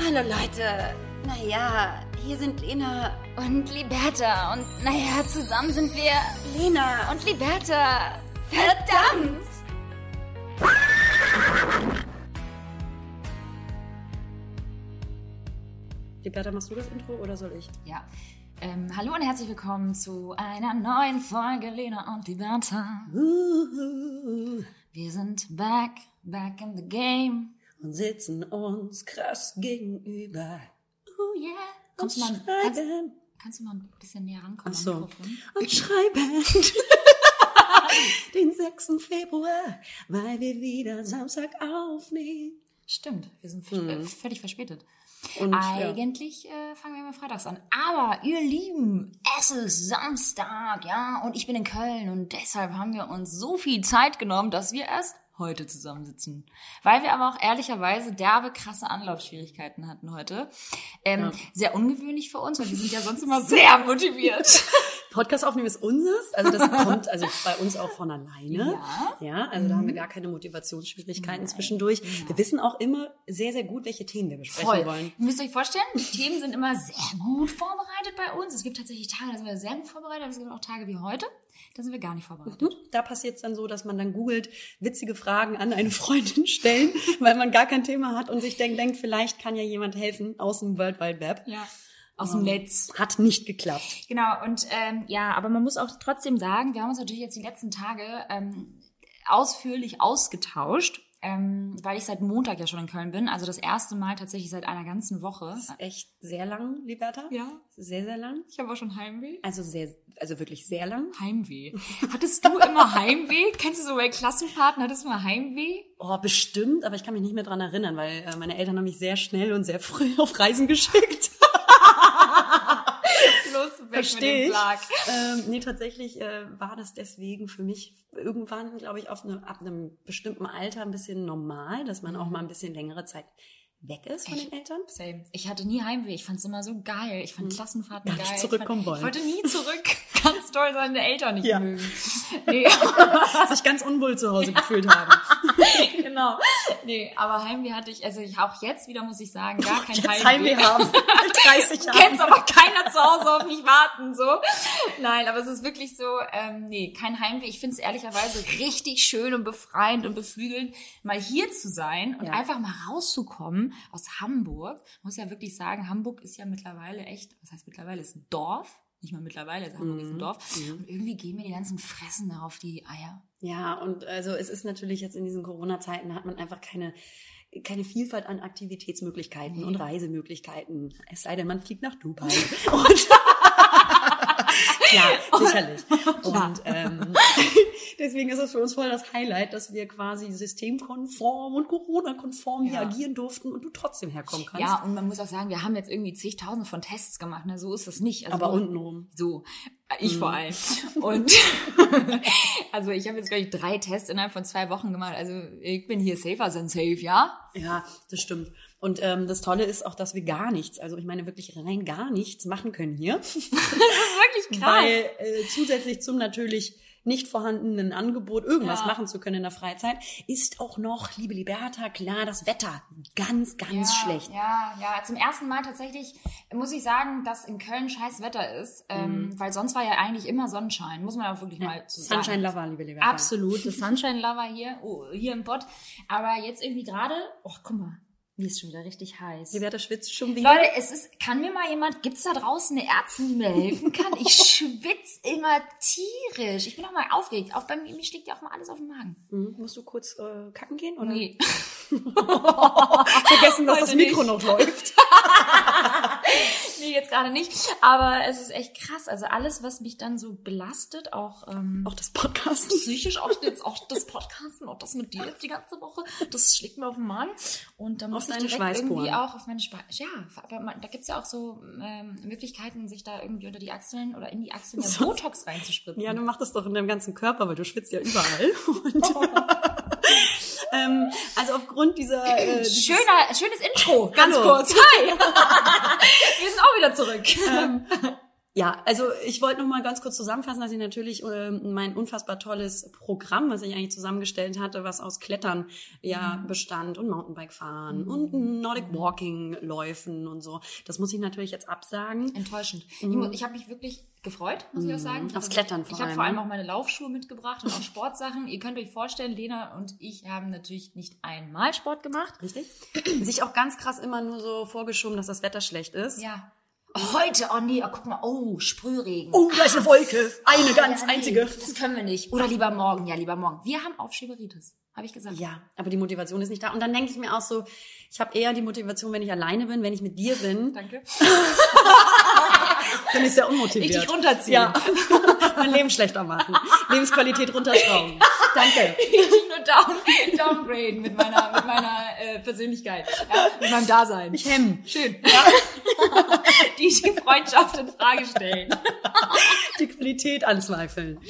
Hallo Leute. Naja, hier sind Lena Und Liberta. Und naja, zusammen sind wir Lena und Liberta. Verdammt! Liberta, machst du das Intro oder soll ich? Ja. Ähm, hallo und herzlich willkommen zu einer neuen Folge Lena und Liberta. Wir sind back, back in the game. Und sitzen uns krass gegenüber. Oh yeah. Kommst du mal, und kannst, schreiben. kannst du mal ein bisschen näher rankommen Ach so. Und schreiben. Den 6. Februar, weil wir wieder Samstag aufnehmen. Stimmt, wir sind äh, völlig verspätet. Und ja. Eigentlich äh, fangen wir mal freitags an. Aber ihr Lieben, es ist Samstag, ja, und ich bin in Köln und deshalb haben wir uns so viel Zeit genommen, dass wir erst heute zusammensitzen. Weil wir aber auch ehrlicherweise derbe krasse Anlaufschwierigkeiten hatten heute. Ähm, Sehr ungewöhnlich für uns, weil wir sind ja sonst immer sehr motiviert. Podcast aufnehmen ist unseres. Also das kommt also bei uns auch von alleine. Ja. Ja, also da haben wir gar keine Motivationsschwierigkeiten zwischendurch. Wir wissen auch immer sehr, sehr gut, welche Themen wir besprechen Voll. wollen. Ihr müsst euch vorstellen, die Themen sind immer sehr gut vorbereitet bei uns. Es gibt tatsächlich Tage, da sind wir sehr gut vorbereitet, aber es gibt auch Tage wie heute, da sind wir gar nicht vorbereitet. Da passiert es dann so, dass man dann googelt, witzige Fragen an eine Freundin stellen, weil man gar kein Thema hat und sich denkt, denkt, vielleicht kann ja jemand helfen aus dem World Wide Web. Ja. Aus dem Netz. Hat nicht geklappt. Genau, und ähm, ja, aber man muss auch trotzdem sagen, wir haben uns natürlich jetzt die letzten Tage ähm, ausführlich ausgetauscht, ähm, weil ich seit Montag ja schon in Köln bin. Also das erste Mal tatsächlich seit einer ganzen Woche. Echt sehr lang, Liberta. Ja. Sehr, sehr lang. Ich habe auch schon Heimweh. Also sehr, also wirklich sehr lang. Heimweh. Hattest du immer Heimweh? Kennst du so bei Klassenfahrten, hattest du mal Heimweh? Oh, bestimmt, aber ich kann mich nicht mehr dran erinnern, weil äh, meine Eltern haben mich sehr schnell und sehr früh auf Reisen geschickt. Verstehe ich. Ähm, nee, tatsächlich äh, war das deswegen für mich irgendwann, glaube ich, auf eine, ab einem bestimmten Alter ein bisschen normal, dass man auch mal ein bisschen längere Zeit weg ist von den Eltern. Same. Ich hatte nie Heimweh. Ich fand's immer so geil. Ich fand Klassenfahrten Gar geil. nicht Ich zurückkommen fand, wollen. Ich wollte nie zurück. Ganz toll seine Eltern nicht Ja. mögen. Nee, Sich ganz unwohl zu Hause gefühlt haben. genau. Nee, aber Heimweh hatte ich, also ich auch jetzt wieder muss ich sagen, gar kein Jetzt Heimweh. Heimweh haben. Mit 30 Jahren. Kennst aber keiner zu Hause auf mich warten, so. Nein, aber es ist wirklich so, ähm, nee, kein Heimweh. Ich finde es ehrlicherweise richtig schön und befreiend und beflügelnd, mal hier zu sein und Ja. einfach mal rauszukommen aus Hamburg. Muss ja wirklich sagen, Hamburg ist ja mittlerweile echt, was heißt mittlerweile, ist ein Dorf. Nicht mal mittlerweile, ist Hamburg Mhm. ist ein Dorf. Und irgendwie gehen mir die ganzen Fressen da auf die Eier. Ja, und also es ist natürlich jetzt in diesen Corona-Zeiten hat man einfach keine keine Vielfalt an Aktivitätsmöglichkeiten und Reisemöglichkeiten. Es sei denn, man fliegt nach Dubai. Und Klar, sicherlich. Und ähm, deswegen ist es für uns voll das Highlight, dass wir quasi systemkonform und Corona-konform hier Ja. agieren durften und du trotzdem herkommen kannst. Ja, und man muss auch sagen, wir haben jetzt irgendwie zigtausend von Tests gemacht, ne? So ist das nicht. Also aber untenrum. So, ich vor allem. Und also ich habe jetzt, glaube ich, drei Tests innerhalb von zwei Wochen gemacht. Also ich bin hier safer than safe, ja? Ja, das stimmt. Und ähm, das Tolle ist auch, dass wir gar nichts, also ich meine wirklich rein gar nichts machen können hier. Das ist wirklich krass. Weil äh, zusätzlich zum natürlich nicht vorhandenen Angebot, irgendwas Ja. machen zu können in der Freizeit, ist auch noch, liebe Liberta, klar, das Wetter ganz, ganz ja, schlecht. Ja, ja, zum ersten Mal tatsächlich muss ich sagen, dass in Köln scheiß Wetter ist, ähm, weil sonst war ja eigentlich immer Sonnenschein, muss man auch wirklich mal zu sagen. Sunshine Lover, liebe Liberta. Absolut, das Sunshine Lover hier, oh, hier im Bot. Aber jetzt irgendwie gerade, oh, guck mal, mir ist schon wieder richtig heiß. Liberta schwitzt schon wieder. Leute, es ist, kann mir mal jemand, gibt's da draußen eine Ärztin, die mir helfen kann? Ich schwitz immer tierisch. Ich bin auch mal aufgeregt. Auch bei mir, mir steckt ja auch mal alles auf dem Magen. Mhm. Musst du kurz äh, kacken gehen? Oder? Nee. Vergessen, dass Heute das Mikro nicht. noch läuft. nee, jetzt gerade nicht. Aber es ist echt krass. Also alles, was mich dann so belastet, auch, ähm, Auch das Podcast. psychisch, auch jetzt auch das Podcasten, auch das mit dir jetzt die ganze Woche, das schlägt mir auf den Magen. Und da muss deine Schweißporen. irgendwie auch auf meine Schweiß. Ja, aber man, da gibt's ja auch so ähm, Möglichkeiten, sich da irgendwie unter die Achseln oder in die Achseln ja Sonst- Botox reinzuspritzen. Ja, du machst das doch in deinem ganzen Körper, weil du schwitzt ja überall. Ähm, also aufgrund dieser... Äh, dieses- Schöner, schönes Intro, ganz Hallo. kurz. Hi! Wir sind auch wieder zurück. ähm, Ja, also ich wollte noch mal ganz kurz zusammenfassen, dass ich natürlich äh, mein unfassbar tolles Programm, was ich eigentlich zusammengestellt hatte, was aus Klettern ja bestand und Mountainbike fahren und Nordic Walking Läufen und so. Das muss ich natürlich jetzt absagen. Enttäuschend. Ich, mu- ich habe mich wirklich gefreut, muss ich auch sagen. Mhm. Aufs Also, Klettern vor Ich habe allem, vor allem ne? auch meine Laufschuhe mitgebracht und auch Sportsachen. Ihr könnt euch vorstellen, Lena und ich haben natürlich nicht einmal Sport gemacht. Richtig? Sich auch ganz krass immer nur so vorgeschoben, dass das Wetter schlecht ist. Ja. Heute, oh nee, oh, guck mal, oh, Sprühregen. Oh, da ist eine Wolke. Eine ganz Ja, nee, einzige. Das können wir nicht. Oder lieber morgen, ja, lieber morgen. Wir haben Aufschieberitis, habe ich gesagt. Ja, aber die Motivation ist nicht da. Und dann denke ich mir auch so, ich habe eher die Motivation, wenn ich alleine bin, wenn ich mit dir bin, Danke. dann ist ja unmotiviert. Richtig runterziehen. Ja. mein Leben schlechter machen. Lebensqualität runterschrauben. Danke. Richtig nur down, downgraden mit meiner, mit meiner äh, Persönlichkeit, ja, mit meinem Dasein. Ich hemm. Schön. Ja. die die Freundschaft in Frage stellen. Die Qualität anzweifeln.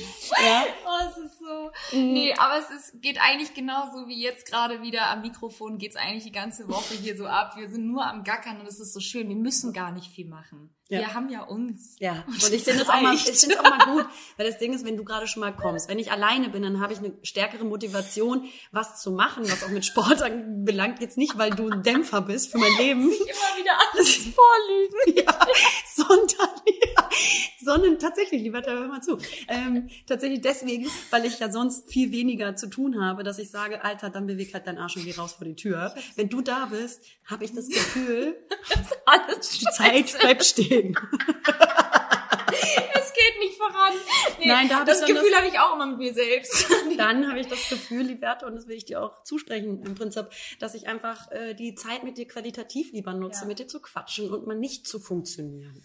Ja. Oh, es ist so. Nee, aber es ist, geht eigentlich genauso wie jetzt gerade wieder am Mikrofon geht's eigentlich die ganze Woche hier so ab. Wir sind nur am Gackern und es ist so schön. Wir müssen gar nicht viel machen. Ja. Wir haben ja uns. Ja, und ich finde es auch, mal- ich es auch mal gut, weil das Ding ist, wenn du gerade schon mal kommst, wenn ich alleine bin, dann habe ich eine stärkere Motivation, was zu machen, was auch mit Sport anbelangt. Jetzt nicht, weil du ein Dämpfer bist für mein Leben, Immer wieder alles vorlügen. ja, sondern, sondern tatsächlich, lieber Teil, hör mal zu, ähm, tatsächlich deswegen, weil ich ja sonst viel weniger zu tun habe, dass ich sage, Alter, dann beweg halt deinen Arsch und geh raus vor die Tür. Wenn du da bist, habe ich das Gefühl, Alles die Zeit bleibt stehen. Es geht nicht voran. Nee, Nein, da hab das Gefühl habe ich auch immer mit mir selbst. dann habe ich das Gefühl, Liberta, und das will ich dir auch zusprechen im Prinzip, dass ich einfach äh, die Zeit mit dir qualitativ lieber nutze, Ja. mit dir zu quatschen und mal nicht zu funktionieren.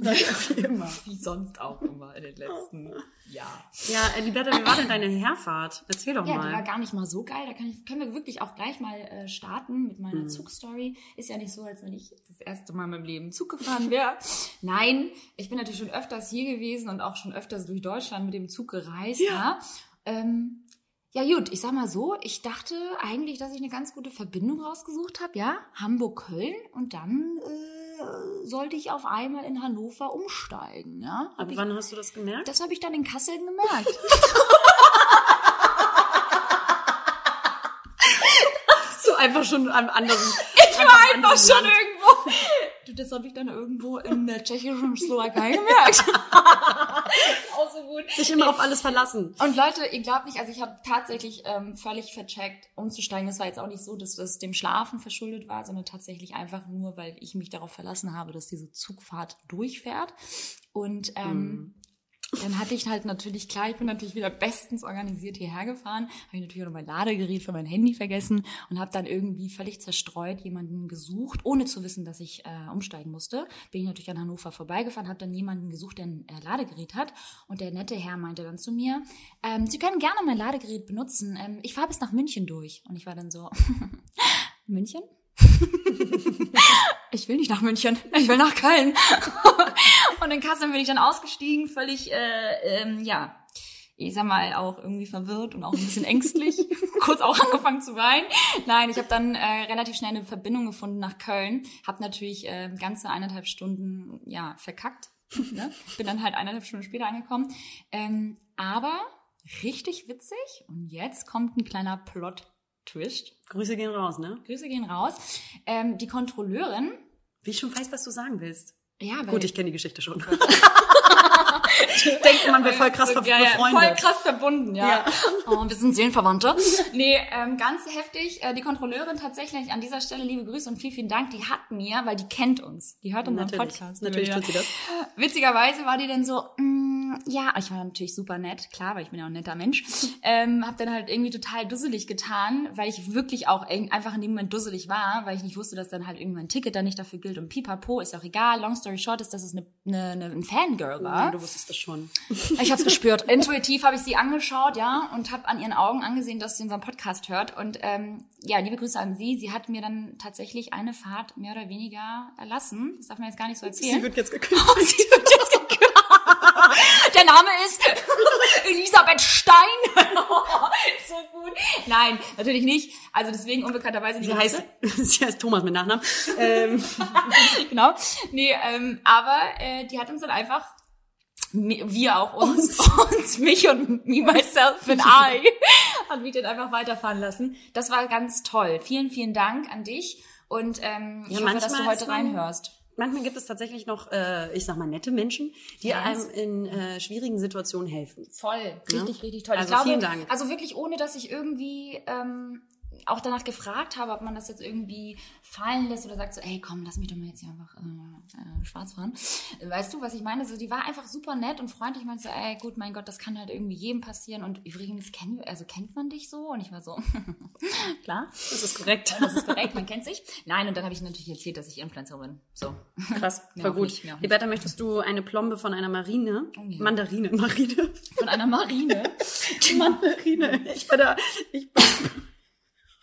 Ist immer. Wie sonst auch immer in den letzten Jahren. Ja, äh, Liberta, wie war denn deine Herfahrt? Erzähl doch Ja, die war mal. gar nicht mal so geil. Da kann ich, können wir wirklich auch gleich mal äh, starten mit meiner Zugstory. Ist ja nicht so, als wenn ich das erste Mal in meinem Leben Zug gefahren wäre. Nein, ich bin natürlich schon öfters hier gewesen und auch schon öfters durch Deutschland mit dem Zug gereist. Ja. Ja. Ähm, ja gut, ich sag mal so, ich dachte eigentlich, dass ich eine ganz gute Verbindung rausgesucht habe, ja, Hamburg-Köln und dann äh, sollte ich auf einmal in Hannover umsteigen, ja. Aber ich, wann hast du das gemerkt? das habe ich dann in Kassel gemerkt. so einfach schon am anderen. Ich war einfach schon irgendwo. Das habe ich dann irgendwo in der tschechischen Slowakei gemerkt. Auch so gut. Sich immer auf alles verlassen. Und Leute, ihr glaubt nicht, also ich habe tatsächlich ähm, völlig vercheckt, umzusteigen. Es war jetzt auch nicht so, dass das dem Schlafen verschuldet war, sondern tatsächlich einfach nur, weil ich mich darauf verlassen habe, dass diese Zugfahrt durchfährt. Und ähm, dann hatte ich halt natürlich, klar, ich bin natürlich wieder bestens organisiert hierher gefahren, habe ich natürlich auch noch mein Ladegerät für mein Handy vergessen und habe dann irgendwie völlig zerstreut jemanden gesucht, ohne zu wissen, dass ich äh, umsteigen musste. Bin ich natürlich an Hannover vorbeigefahren, habe dann jemanden gesucht, der ein äh, Ladegerät hat und der nette Herr meinte dann zu mir, ähm, Sie können gerne mein Ladegerät benutzen, ähm, ich fahre bis nach München durch. Und ich war dann so, München? ich will nicht nach München, ich will nach Köln. und in Kassel bin ich dann ausgestiegen, völlig, äh, ähm, ja, ich sag mal, auch irgendwie verwirrt und auch ein bisschen ängstlich. Kurz auch angefangen zu weinen. Nein, ich habe dann äh, relativ schnell eine Verbindung gefunden nach Köln. Hab natürlich äh, ganze eineinhalb Stunden, ja, verkackt. ne? Bin dann halt eineinhalb Stunden später angekommen. Ähm, aber richtig witzig. Und jetzt kommt ein kleiner Plot-Twist. Grüße gehen raus, ne? Grüße gehen raus. Ähm, die Kontrolleurin, Wie ich schon weiß, was du sagen willst. Ja, Gut, ich kenne die Geschichte schon. Denkt man, wir voll krass ver ja, ja, befreundet. voll krass verbunden, ja. Ja. Oh, wir sind Seelenverwandte. Nee, ähm, ganz heftig. Äh, die Kontrolleurin tatsächlich an dieser Stelle liebe Grüße und vielen, vielen Dank. Die hat mir, weil die kennt uns, die hört unseren Natürlich, Podcast. natürlich tut sie das. Witzigerweise war die dann so, mm, ja, ich war natürlich super nett, klar, weil ich bin ja auch ein netter Mensch. Ähm, hab dann halt irgendwie total dusselig getan, weil ich wirklich auch einfach in dem Moment dusselig war, weil ich nicht wusste, dass dann halt irgendwann ein Ticket dann nicht dafür gilt und pipapo, ist auch egal. Long story short ist, dass es eine, eine, eine, ein Fangirl war. Ja, das schon. Ich habe es gespürt. Intuitiv habe ich sie angeschaut, ja, und habe an ihren Augen angesehen, dass sie unseren Podcast hört. Und ähm, ja, liebe Grüße an sie. Sie hat mir dann tatsächlich eine Fahrt mehr oder weniger erlassen. Das darf man jetzt gar nicht so erzählen. Sie wird jetzt gekündigt. sie wird jetzt gekündigt. Der Name ist Elisabeth Stein. so gut. Nein, natürlich nicht. Also deswegen unbekannterweise die Sie heißt, sie heißt Thomas mit Nachnamen. ähm, genau. Nee, ähm, aber äh, die hat uns dann einfach wir auch uns, uns, mich und me, myself and I, hat mich dann einfach weiterfahren lassen. Das war ganz toll. Vielen, vielen Dank an dich und ähm, ich Ja, hoffe, dass du heute reinhörst. manchmal gibt es tatsächlich noch, äh, ich sag mal, nette Menschen, die Fans. einem in äh, schwierigen Situationen helfen. Voll, richtig, richtig toll. Also ich glaube, vielen Dank. Also wirklich ohne, dass ich irgendwie ähm, auch danach gefragt habe, ob man das jetzt irgendwie fallen lässt oder sagt so, ey, komm, lass mich doch mal jetzt hier einfach äh, äh, schwarz fahren. Weißt du, was ich meine? So, die war einfach super nett und freundlich. Ich meinte so, ey, gut, mein Gott, das kann halt irgendwie jedem passieren. Und übrigens, kenn, also kennt man dich so? Und ich war so, klar, Das ist korrekt. das ist korrekt, man kennt sich. Nein, und dann habe ich natürlich erzählt, dass ich Influencerin bin. So. Krass, voll gut. nicht. Liberta, möchtest du eine Plombe von einer Marine? Oh ja. Mandarine, Marine. Von einer Marine. Mandarine. Ich bin da, ich,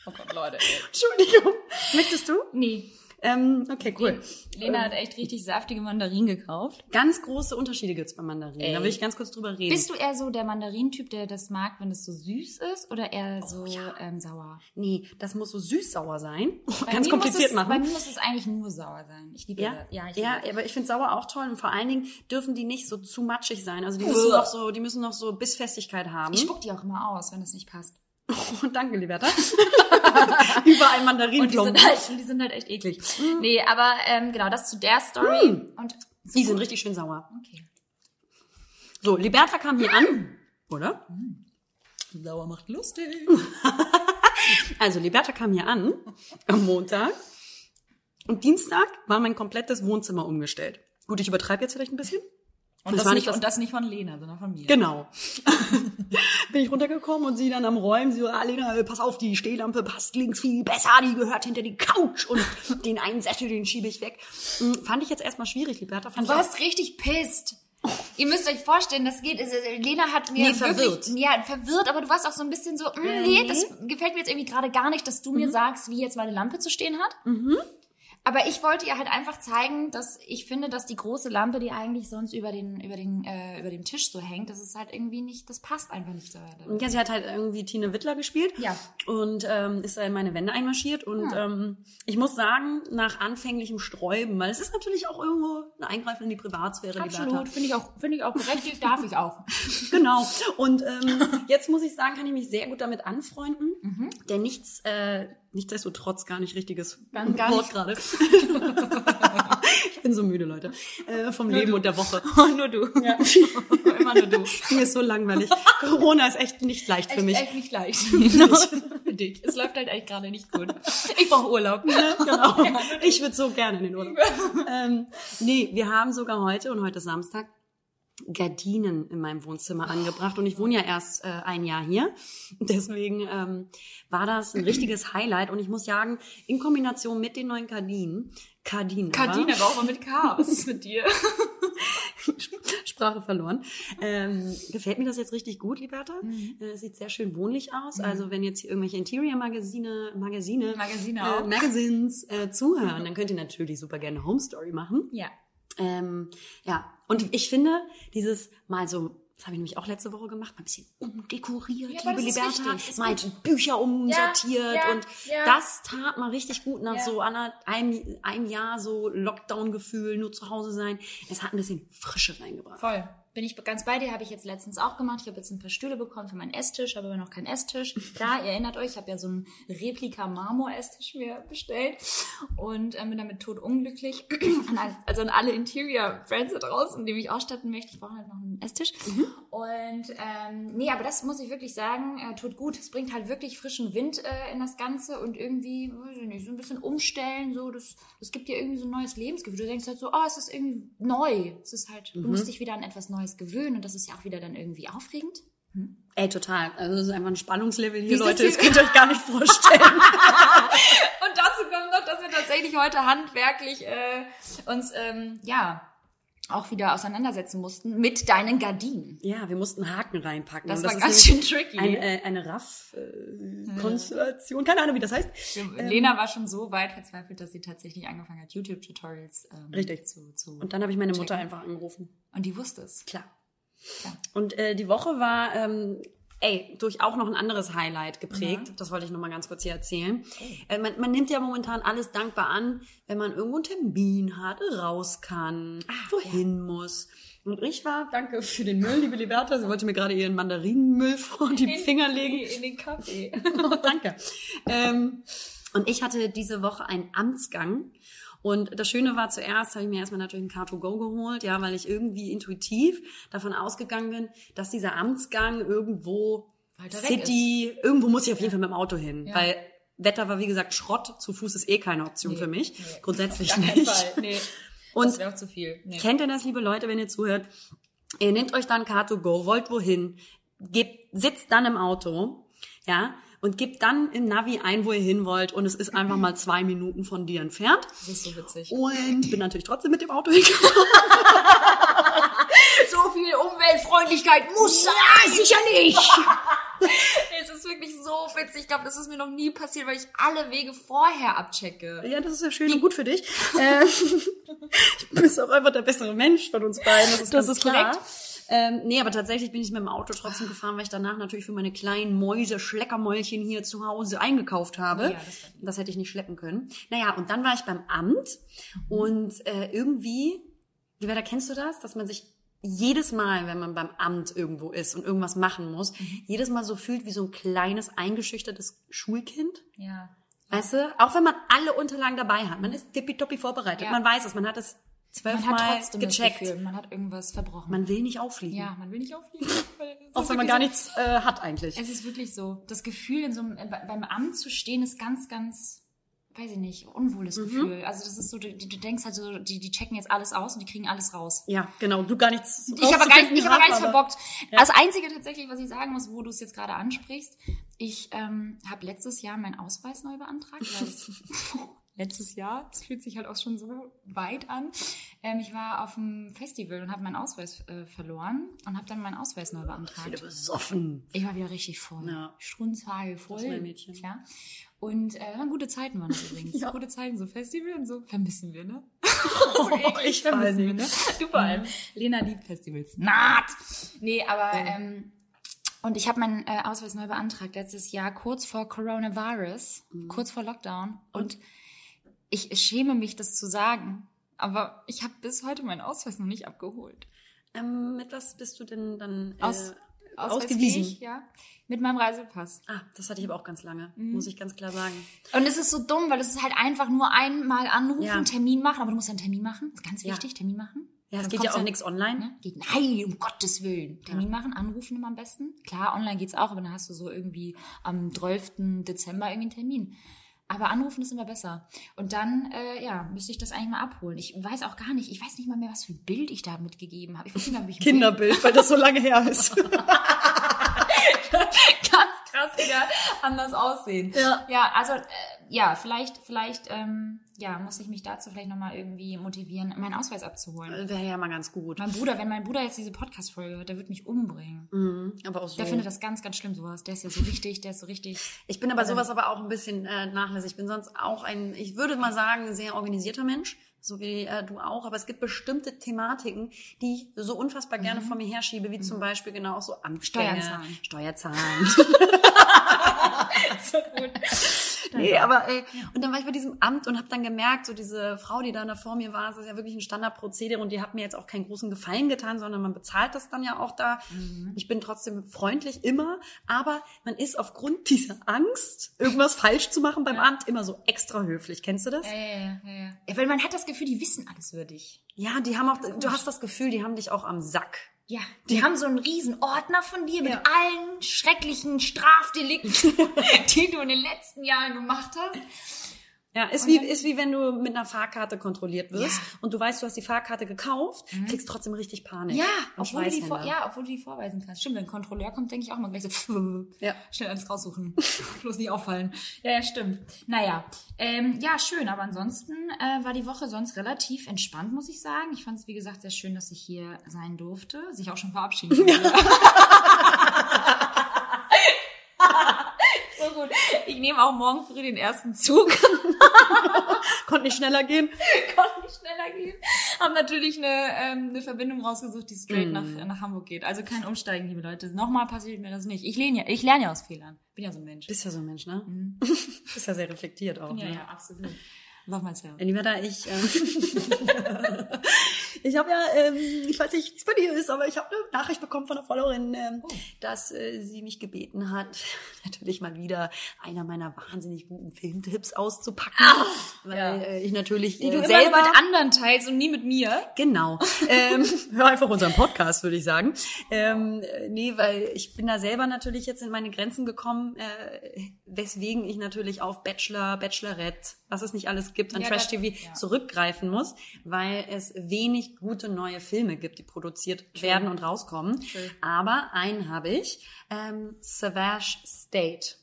Oh Gott, Leute. ey. Entschuldigung. Möchtest du? Nee. Ähm, okay, cool. Lena hat echt richtig saftige Mandarinen gekauft. Ganz große Unterschiede gibt's bei Mandarinen. Ey. Da will ich ganz kurz drüber reden. Bist du eher so der Mandarintyp, der das mag, wenn es so süß ist, oder eher Oh so ähm, sauer? Nee, das muss so süß-sauer sein. Bei ganz kompliziert es, machen. Bei mir muss es eigentlich nur sauer sein. Ich liebe Ja, das. Ja, ich ja, liebe aber ich finde sauer auch toll und vor allen Dingen dürfen die nicht so zu matschig sein. Also die müssen noch so, die müssen noch so Bissfestigkeit haben. Ich spuck die auch immer aus, wenn es nicht passt. Oh, danke, Liberta. Überall Und die sind halt, die sind halt echt eklig. Nee, aber ähm, genau, das zu der Story. Und Die sind richtig schön sauer. okay. So, Liberta kam hier an, oder? Sauer macht lustig. Also, Liberta kam hier an am Montag und Dienstag war mein komplettes Wohnzimmer umgestellt. Gut, ich übertreibe jetzt vielleicht ein bisschen. Und Das das, war nicht, das- und das nicht von Lena, sondern von mir. Genau. Bin ich runtergekommen und sie dann am Räumen, sie so, ah, Lena, äh, pass auf, die Stehlampe passt links viel besser, die gehört hinter die Couch und den einen Sessel, den schiebe ich weg. Hm, Fand ich jetzt erstmal schwierig, Liberta. Fand Du warst richtig pisst. Ihr müsst euch vorstellen, das geht, also, Lena hat mir Nee, verwirrt. wirklich, ja, verwirrt, aber du warst auch so ein bisschen so, mm, nee, das gefällt mir jetzt irgendwie gerade gar nicht, dass du mir sagst, wie jetzt meine Lampe zu stehen hat. Aber ich wollte ihr halt einfach zeigen, dass ich finde, dass die große Lampe, die eigentlich sonst über den, über den, äh, über dem Tisch so hängt, das ist halt irgendwie nicht, das passt einfach nicht da. Ja, sie hat halt irgendwie Tine Wittler gespielt. Ja. Und ähm, ist da in meine Wände einmarschiert. Und ähm, ich muss sagen, nach anfänglichem Sträuben, weil es ist natürlich auch irgendwo ein Eingreifen in die Privatsphäre. Absolut, finde ich auch, finde ich auch berechtigt, darf ich auch. Genau. Und ähm, jetzt muss ich sagen, kann ich mich sehr gut damit anfreunden. Denn nichts, äh, nichtsdestotrotz gar nicht richtiges Gar- gar Wort gerade. ich bin so müde, Leute. Äh, vom Leben du. und der Woche. nur du. Ja. Immer nur du. Mir ist so langweilig. Corona ist echt nicht leicht für Echt, mich. echt nicht leicht. Für dich. Es läuft halt echt gerade nicht gut. Ich brauche Urlaub. Genau. Ich würde so gerne in den Urlaub. ähm, nee, wir haben sogar heute, und heute Samstag, Gardinen in meinem Wohnzimmer angebracht. Und ich wohne ja erst äh, ein Jahr hier. Deswegen ähm, war das ein richtiges Highlight. Und ich muss sagen, in Kombination mit den neuen Gardinen, Gardinen, Kardine, aber auch mit K. Was ist mit dir? Sprache verloren. Ähm, gefällt mir das jetzt richtig gut, Liberta. Äh, sieht sehr schön wohnlich aus. Also wenn jetzt hier irgendwelche Interior-Magazine, Magazine, Magazine äh. Magazines äh, zuhören, dann könnt ihr natürlich super gerne Home Story machen. Ja. Ähm, ja, und ich finde, dieses mal so, das habe ich nämlich auch letzte Woche gemacht, mal ein bisschen umdekoriert, Ja, liebe Liberta, mal. Bücher umsortiert Ja, ja, und das tat mal richtig gut nach so einer, einem, einem Jahr so Lockdown-Gefühl, nur zu Hause sein. Es hat ein bisschen Frische reingebracht. Voll. Bin ich ganz bei dir, habe ich jetzt letztens auch gemacht. Ich habe jetzt ein paar Stühle bekommen für meinen Esstisch, habe aber noch keinen Esstisch. Klar, ihr erinnert euch, ich habe ja so einen Replika-Marmor-Esstisch mir bestellt und ähm, bin damit tot unglücklich. An all- also an alle Interior-Brands da draußen, die mich ausstatten möchten, ich brauche halt noch einen Esstisch. Und ähm, nee, aber das muss ich wirklich sagen, äh, tut gut. Es bringt halt wirklich frischen Wind äh, in das Ganze und irgendwie, weiß ich nicht, so ein bisschen umstellen, so, das, das gibt dir irgendwie so ein neues Lebensgefühl. Du denkst halt so, oh, es ist irgendwie neu. Es ist halt, du musst dich wieder an etwas Neues gewöhnen und das ist ja auch wieder dann irgendwie aufregend. Ey, total. Also das ist einfach ein Spannungslevel hier, Wie das Leute. Das könnt ihr euch gar nicht vorstellen. Und dazu kommt noch, dass wir tatsächlich heute handwerklich äh, uns, ähm, ja, auch wieder auseinandersetzen mussten mit deinen Gardinen. ja, wir mussten Haken reinpacken. Das Und war ganz schön tricky. Eine, äh, eine Raff-Konstellation. Keine Ahnung, wie das heißt. Lena war schon so weit verzweifelt, dass sie tatsächlich angefangen hat, YouTube-Tutorials ähm, Richtig. zu, zu Und dann habe ich meine Mutter checken. einfach angerufen. Und die wusste es. Klar. Ja. Und äh, die Woche war, ähm, ey, durch auch noch ein anderes Highlight geprägt. Das wollte ich noch mal ganz kurz hier erzählen. Äh, man, man nimmt ja momentan alles dankbar an, wenn man irgendwo einen Termin hat, raus kann, wohin muss. Und ich war, danke für den Müll, liebe Liberta. Sie wollte mir gerade ihren Mandarinenmüll vor die Finger legen. In den Kaffee. Oh, danke. Ähm, und ich hatte diese Woche einen Amtsgang. Und das Schöne war, zuerst habe ich mir erstmal natürlich ein Car2Go geholt, ja, weil ich irgendwie intuitiv davon ausgegangen bin, dass dieser Amtsgang irgendwo City, irgendwo muss ich auf jeden Fall mit dem Auto hin, Ja. weil Wetter war wie gesagt Schrott, zu Fuß ist eh keine Option Nee, für mich, nee. grundsätzlich nicht. Fall. Nee. Und das auch zu viel. Nee. Kennt ihr das, liebe Leute, wenn ihr zuhört? Ihr nehmt euch dann Car2Go, wollt wohin, gebt, sitzt dann im Auto, ja, und gebt dann im Navi ein, wo ihr hin wollt und es ist einfach mal zwei Minuten von dir entfernt. Das ist so witzig. Und bin natürlich trotzdem mit dem Auto hingefahren. So viel Umweltfreundlichkeit muss sein. sicher nicht. es ist wirklich so witzig. Ich glaube, das ist mir noch nie passiert, weil ich alle Wege vorher abchecke. Ja, das ist ja schön und gut für dich. Ähm, du bist auch einfach der bessere Mensch von uns beiden. Das ist, Das ist klar. korrekt. Ähm, nee, aber tatsächlich bin ich mit dem Auto trotzdem gefahren, weil ich danach natürlich für meine kleinen Mäuse Schleckermäulchen hier zu Hause eingekauft habe. Ja, das das hätte ich nicht schleppen können. Naja, und dann war ich beim Amt und äh, irgendwie, Liberta, kennst du das? Dass man sich jedes Mal, wenn man beim Amt irgendwo ist und irgendwas machen muss, jedes Mal so fühlt wie so ein kleines, eingeschüchtertes Schulkind. Ja. Weißt du, auch wenn man alle Unterlagen dabei hat, man ist tippitoppi vorbereitet, Ja. man weiß es, man hat es zwölfmal trotzdem gecheckt. das Gefühl, man hat irgendwas verbrochen. Man will nicht auffliegen. ja, man will nicht auffliegen. Auch wenn man gar nichts äh, hat eigentlich. Es ist wirklich so. Das Gefühl, in so einem, äh, bei- beim Amt zu stehen, ist ganz, ganz, weiß ich nicht, unwohles Mhm. Gefühl. Also das ist so, du, du denkst halt so, die, die checken jetzt alles aus und die kriegen alles raus. Ja, genau. Du gar nichts. Ich habe gar, nicht- ich hab gar nichts verbockt. Das Einzige tatsächlich, was ich sagen muss, wo du es jetzt gerade ansprichst, ich ähm, habe letztes Jahr meinen Ausweis neu beantragt. Weil es, letztes Jahr, es fühlt sich halt auch schon so weit an. Ähm, ich war auf einem Festival und habe meinen Ausweis äh, verloren und habe dann meinen Ausweis neu Wieder beantragt. besoffen. Ich war wieder richtig voll. Ja. Strunzhagel voll. Das ist mein Mädchen. Klar. Und äh, waren gute Zeiten waren das übrigens. Ja. Gute Zeiten, so Festival und so. Vermissen wir, ne? Oh, ich vor allen vermissen wir, ne? Du vor allem. Lena liebt Festivals. Naht! Nee, aber ähm, und ich habe meinen äh, Ausweis neu beantragt letztes Jahr, kurz vor Coronavirus, Mhm. kurz vor Lockdown. Und ich schäme mich, das zu sagen, aber ich habe bis heute meinen Ausweis noch nicht abgeholt. Ähm, mit was bist du denn dann äh, Aus, ausgewiesen? Ja, mit meinem Reisepass. Ah, das hatte ich aber auch ganz lange, Mhm. muss ich ganz klar sagen. Und es ist so dumm, weil es ist halt einfach nur einmal anrufen, Ja. Termin machen, aber du musst ja einen Termin machen. Das ist ganz Ja. wichtig, Termin machen. Ja, es geht ja auch nichts online. Ne? Geht, nein, um Gottes Willen. Termin machen, anrufen immer am besten. Klar, online geht's auch, aber dann hast du so irgendwie am 12. Dezember irgendwie einen Termin. Aber anrufen ist immer besser. Und dann, äh, ja, müsste ich das eigentlich mal abholen. Ich weiß auch gar nicht, ich weiß nicht mal mehr, was für ein Bild ich da mitgegeben habe. Ich weiß nicht ob ich Kinderbild, weil das so lange her ist. ganz krass wieder anders aussehen. Ja. Ja, also äh, ja, vielleicht, vielleicht, ähm, ja, muss ich mich dazu vielleicht nochmal irgendwie motivieren, meinen Ausweis abzuholen. Wäre ja mal ganz gut. Mein Bruder, wenn mein Bruder jetzt diese Podcast-Folge hört, der wird mich umbringen. Mhm, aber auch so. Der findet das ganz, ganz schlimm, sowas. Der ist ja so richtig, der ist so richtig. Ich bin aber sowas aber auch ein bisschen äh, nachlässig. Ich bin sonst auch ein, ich würde mal sagen, sehr organisierter Mensch, so wie äh, du auch. Aber es gibt bestimmte Thematiken, die ich so unfassbar gerne vor mir herschiebe, wie zum Beispiel genau auch so Amtssteuern. Steuern zahlen. Steuerzahlen. so gut. Nee, aber ey, und dann war ich bei diesem Amt und habe dann gemerkt, so diese Frau, die da da vor mir war, das ist ja wirklich ein Standardprozedere und die hat mir jetzt auch keinen großen Gefallen getan, sondern man bezahlt das dann ja auch da. Ich bin trotzdem freundlich immer, aber man ist aufgrund dieser Angst, irgendwas falsch zu machen beim Amt, immer so extra höflich. Kennst du das? Ja, ja, ja, ja. ja. Weil man hat das Gefühl, die wissen alles über dich. Ja, die haben auch, du hast das Gefühl, die haben dich auch am Sack. Ja, die haben so einen riesen Ordner von dir mit Ja. allen schrecklichen Strafdelikten, die du in den letzten Jahren gemacht hast. Ja, ist wie, ist wie wenn du mit einer Fahrkarte kontrolliert wirst Ja. und du weißt, du hast die Fahrkarte gekauft, kriegst trotzdem richtig Panik. Ja, obwohl du, die vor, ja, obwohl du die vorweisen kannst. Stimmt, wenn ein Kontrolleur kommt, denke ich auch mal gleich so, Ja. schnell alles raussuchen. Bloß nicht auffallen. Ja, ja, stimmt. Naja, ähm, ja, schön. Aber ansonsten äh, war die Woche sonst relativ entspannt, muss ich sagen. Ich fand es, wie gesagt, sehr schön, dass ich hier sein durfte. Sich auch schon verabschieden durfte. so gut. Ich nehme auch morgen früh den ersten Zug. Konnte nicht schneller gehen. Konnte nicht schneller gehen. Haben natürlich eine, ähm, eine Verbindung rausgesucht, die straight Mm. nach, nach Hamburg geht. Also kein Umsteigen, liebe Leute. Nochmal passiert mir das nicht. Ich lerne ja, ich lerne ja aus Fehlern. Bin ja so ein Mensch. Bist ja so ein Mensch, ne? Mhm. Bist ja sehr reflektiert auch. Ja, ne? ja, absolut. Love myself. Lieber da, ich, ähm, ich habe ja, ähm, ich weiß nicht, wie es bei dir ist, aber ich habe eine Nachricht bekommen von einer Followerin, ähm, dass äh, sie mich gebeten hat, natürlich mal wieder einer meiner wahnsinnig guten Filmtipps auszupacken, weil ja. äh, ich natürlich Die äh, du immer selber mit anderen teilst und nie mit mir. Genau. ähm, hör einfach unseren Podcast, würde ich sagen. Ähm, äh, nee, weil ich bin da selber natürlich jetzt in meine Grenzen gekommen, äh, weswegen ich natürlich auf Bachelor, Bachelorette, was es nicht alles gibt an Ja, Trash-TV das- ja. zurückgreifen muss, weil es wenig gute neue Filme gibt, die produziert werden und rauskommen. Aber einen habe ich, ähm, Savage State.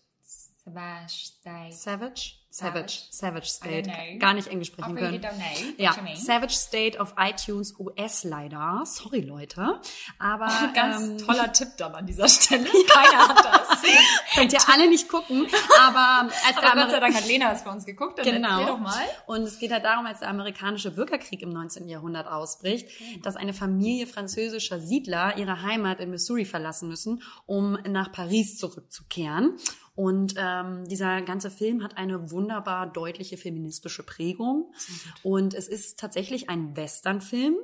Savage, stay. Savage? Savage. Savage State. Gar nicht Englisch I sprechen really können. Ja? Savage State auf iTunes US leider. Sorry, Leute. Aber Ganz ähm, toller Tipp dann an dieser Stelle. Keiner hat das. könnt ihr alle nicht gucken. Aber als Aber Gott sei Dank hat Lena es für uns geguckt. Genau. doch mal. Und es geht halt darum, als der amerikanische Bürgerkrieg im 19. Jahrhundert ausbricht, dass eine Familie französischer Siedler ihre Heimat in Missouri verlassen müssen, um nach Paris zurückzukehren. Und ähm, dieser ganze Film hat eine wunderbar deutliche feministische Prägung. Und es ist tatsächlich ein Westernfilm.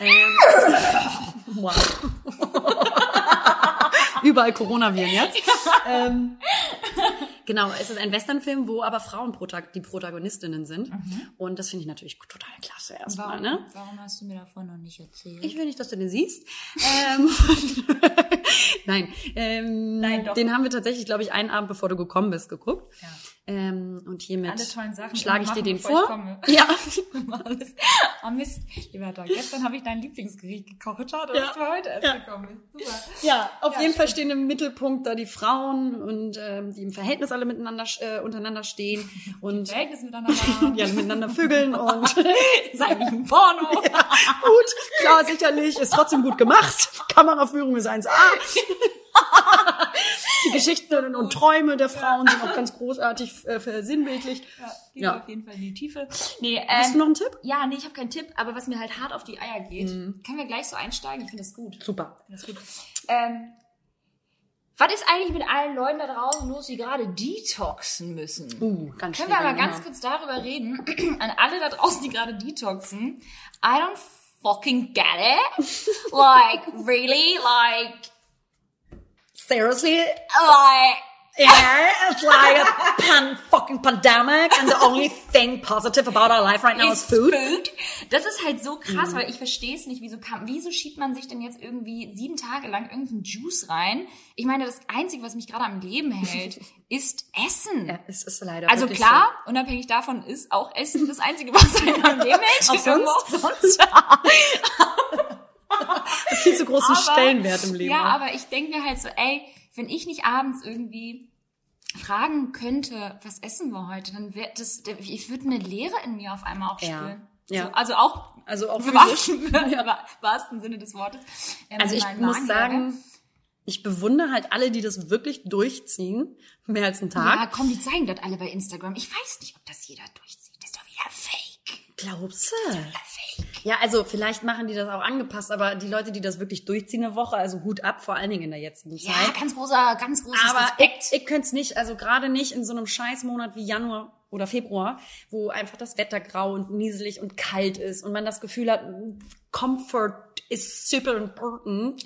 Ähm, wow. Überall Coronaviren jetzt. ähm, genau, es ist ein Westernfilm, wo aber Frauen die Protagonistinnen sind. Und das finde ich natürlich total klasse erstmal. Warum, Ne? warum hast du mir davon noch nicht erzählt? Ich will nicht, dass du den siehst. ähm, Nein, ähm, Nein, doch. den haben wir tatsächlich, glaube ich, einen Abend, bevor du gekommen bist, geguckt. Ja. Ähm, und hiermit schlage ich dir den vor. Ja, Alles. Oh Mist. Lieber Tag. Gestern habe ich dein Lieblingsgericht gekocht. Schade, Ja. dass du heute erst Ja. gekommen bist. Super. ja, auf Ja, jeden Fall stehen im Mittelpunkt da die Frauen und ähm, die im Verhältnis alle miteinander äh, untereinander stehen und Verhältnis miteinander haben. ja, miteinander vögeln und ist eigentlich ein Porno. gut, klar, sicherlich, ist trotzdem gut gemacht. Kameraführung ist 1A. Die Geschichten und Träume der Frauen sind auch ganz großartig äh, versinnbildlich. Ja, geht Ja. auf jeden Fall in die Tiefe. Nee, ähm, Hast du noch einen Tipp? Ja, nee, ich habe keinen Tipp, aber was mir halt hart auf die Eier geht, Mhm. können wir gleich so einsteigen? Ich finde das gut. Super. Ich das gut. Ähm, was ist eigentlich mit allen Leuten da draußen los, die gerade detoxen müssen? Uh, ganz Können wir aber ganz kurz darüber reden? An alle da draußen, die gerade detoxen. I don't fucking get it. Like, really? Like, Seriously? like, Yeah, it's like a pan fucking pandemic and the only thing positive about our life right now is Is food. Das ist halt so krass, Mhm. weil ich verstehe es nicht. Wieso, kann, wieso schiebt man sich denn jetzt irgendwie sieben Tage lang irgendeinen Juice rein? Ich meine, das Einzige, was mich gerade am Leben hält, ist Essen. Ja, es ist leider Also klar, unabhängig davon ist auch Essen das Einzige, was einen am Leben hält. Auch sonst? sonst. Viel zu großen Stellenwert im Leben. Ja, auch. aber ich denke mir halt so, ey, wenn ich nicht abends irgendwie fragen könnte, was essen wir heute, dann wäre das, ich würde eine Leere in mir auf einmal auch Ja. spüren. Ja. So, also auch Also auch im wahrsten, im wahrsten Sinne des Wortes. Ähm, Also ich muss Magen- sagen, ich bewundere halt alle, die das wirklich durchziehen, mehr als einen Tag. ja, komm, die zeigen das alle bei Instagram. Ich weiß nicht, ob das jeder durchzieht. Das ist doch wieder fake. Glaubst du? Wieder fake. Ja, also vielleicht machen die das auch angepasst, aber die Leute, die das wirklich durchziehen eine Woche, also Hut ab, vor allen Dingen in der jetzigen Ja, Zeit. ganz großer, ganz großes aber Respekt. ich, ich könnte es nicht, also gerade nicht in so einem Scheißmonat wie Januar oder Februar, wo einfach das Wetter grau und nieselig und kalt ist und man das Gefühl hat, Comfort is super important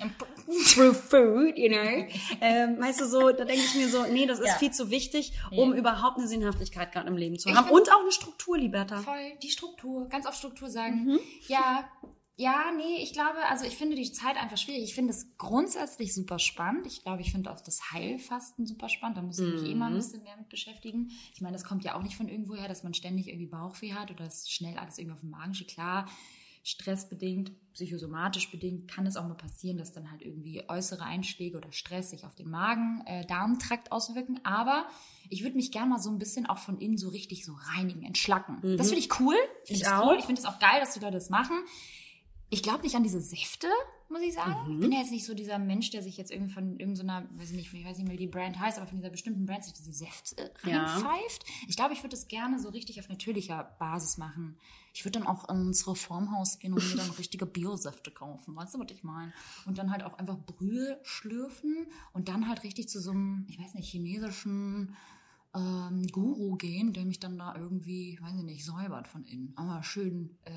through food, you know. ähm, weißt du so, da denke ich mir so, nee, das ist Ja. viel zu wichtig, um überhaupt eine Sinnhaftigkeit gerade im Leben zu Ich haben und auch eine Struktur, Liberta. Voll, die Struktur, ganz auf Struktur sagen. Mhm. Ja, ja, nee, ich glaube, also ich finde die Zeit einfach schwierig. Ich finde es grundsätzlich super spannend. Ich glaube, ich finde auch das Heilfasten super spannend. Da muss ich mich eh mal ein Mhm. bisschen mehr mit beschäftigen. Ich meine, das kommt ja auch nicht von irgendwoher, dass man ständig irgendwie Bauchweh hat oder es schnell alles irgendwie auf den Magen steht. Klar, stressbedingt, psychosomatisch bedingt kann es auch mal passieren, dass dann halt irgendwie äußere Einschläge oder Stress sich auf den Magen, äh, Darmtrakt auswirken. Aber ich würde mich gerne mal so ein bisschen auch von innen so richtig so reinigen, entschlacken. Das finde ich cool. Ich, Ich auch. cool. Ich finde es auch geil, dass die Leute das machen. Ich glaube nicht an diese Säfte, muss ich sagen. Ich bin ja jetzt nicht so dieser Mensch, der sich jetzt irgendwie von irgendeiner, weiß ich nicht, ich weiß nicht mehr, wie die Brand heißt, aber von dieser bestimmten Brand sich diese Säfte Ja. reinpfeift. Ich glaube, ich würde das gerne so richtig auf natürlicher Basis machen. Ich würde dann auch ins Reformhaus gehen und mir dann richtige Biosäfte kaufen. Weißt du, was ich meine? Und dann halt auch einfach Brühe schlürfen und dann halt richtig zu so einem, ich weiß nicht, chinesischen ähm, Guru gehen, der mich dann da irgendwie, weiß ich nicht, säubert von innen. Aber schön äh,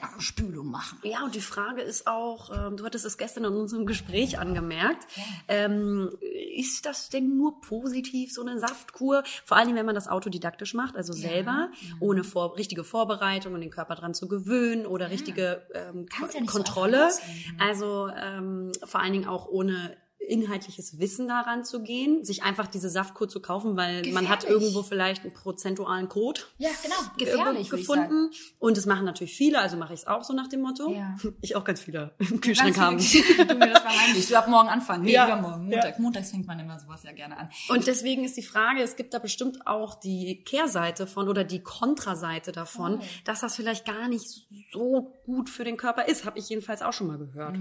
Darmspülung machen. Ja, und die Frage ist auch, ähm, du hattest es gestern in unserem Gespräch angemerkt, ähm, ist das denn nur positiv, so eine Saftkur? Vor allem, wenn man das autodidaktisch macht, also selber, ohne vor, richtige Vorbereitung und den Körper dran zu gewöhnen oder richtige ähm, Ko- ja so Kontrolle. rausnehmen. also ähm, vor allen Dingen auch ohne inhaltliches Wissen daran zu gehen, sich einfach diese Saftkur zu kaufen, weil man hat Gefährlich. irgendwo vielleicht einen prozentualen Code Ja, genau. äh, Gefährlich, gefunden. Und das machen natürlich viele, also mache ich es auch so nach dem Motto. Ja. Ich auch ganz viele im Kühlschrank haben. Du mir das. Du ab morgen anfangen. Nee, Ja. übermorgen. Montag. Montags fängt man immer sowas ja gerne an. Und deswegen ist die Frage, es gibt da bestimmt auch die Kehrseite von oder die Kontraseite davon, Oh. dass das vielleicht gar nicht so gut für den Körper ist. Habe ich jedenfalls auch schon mal gehört.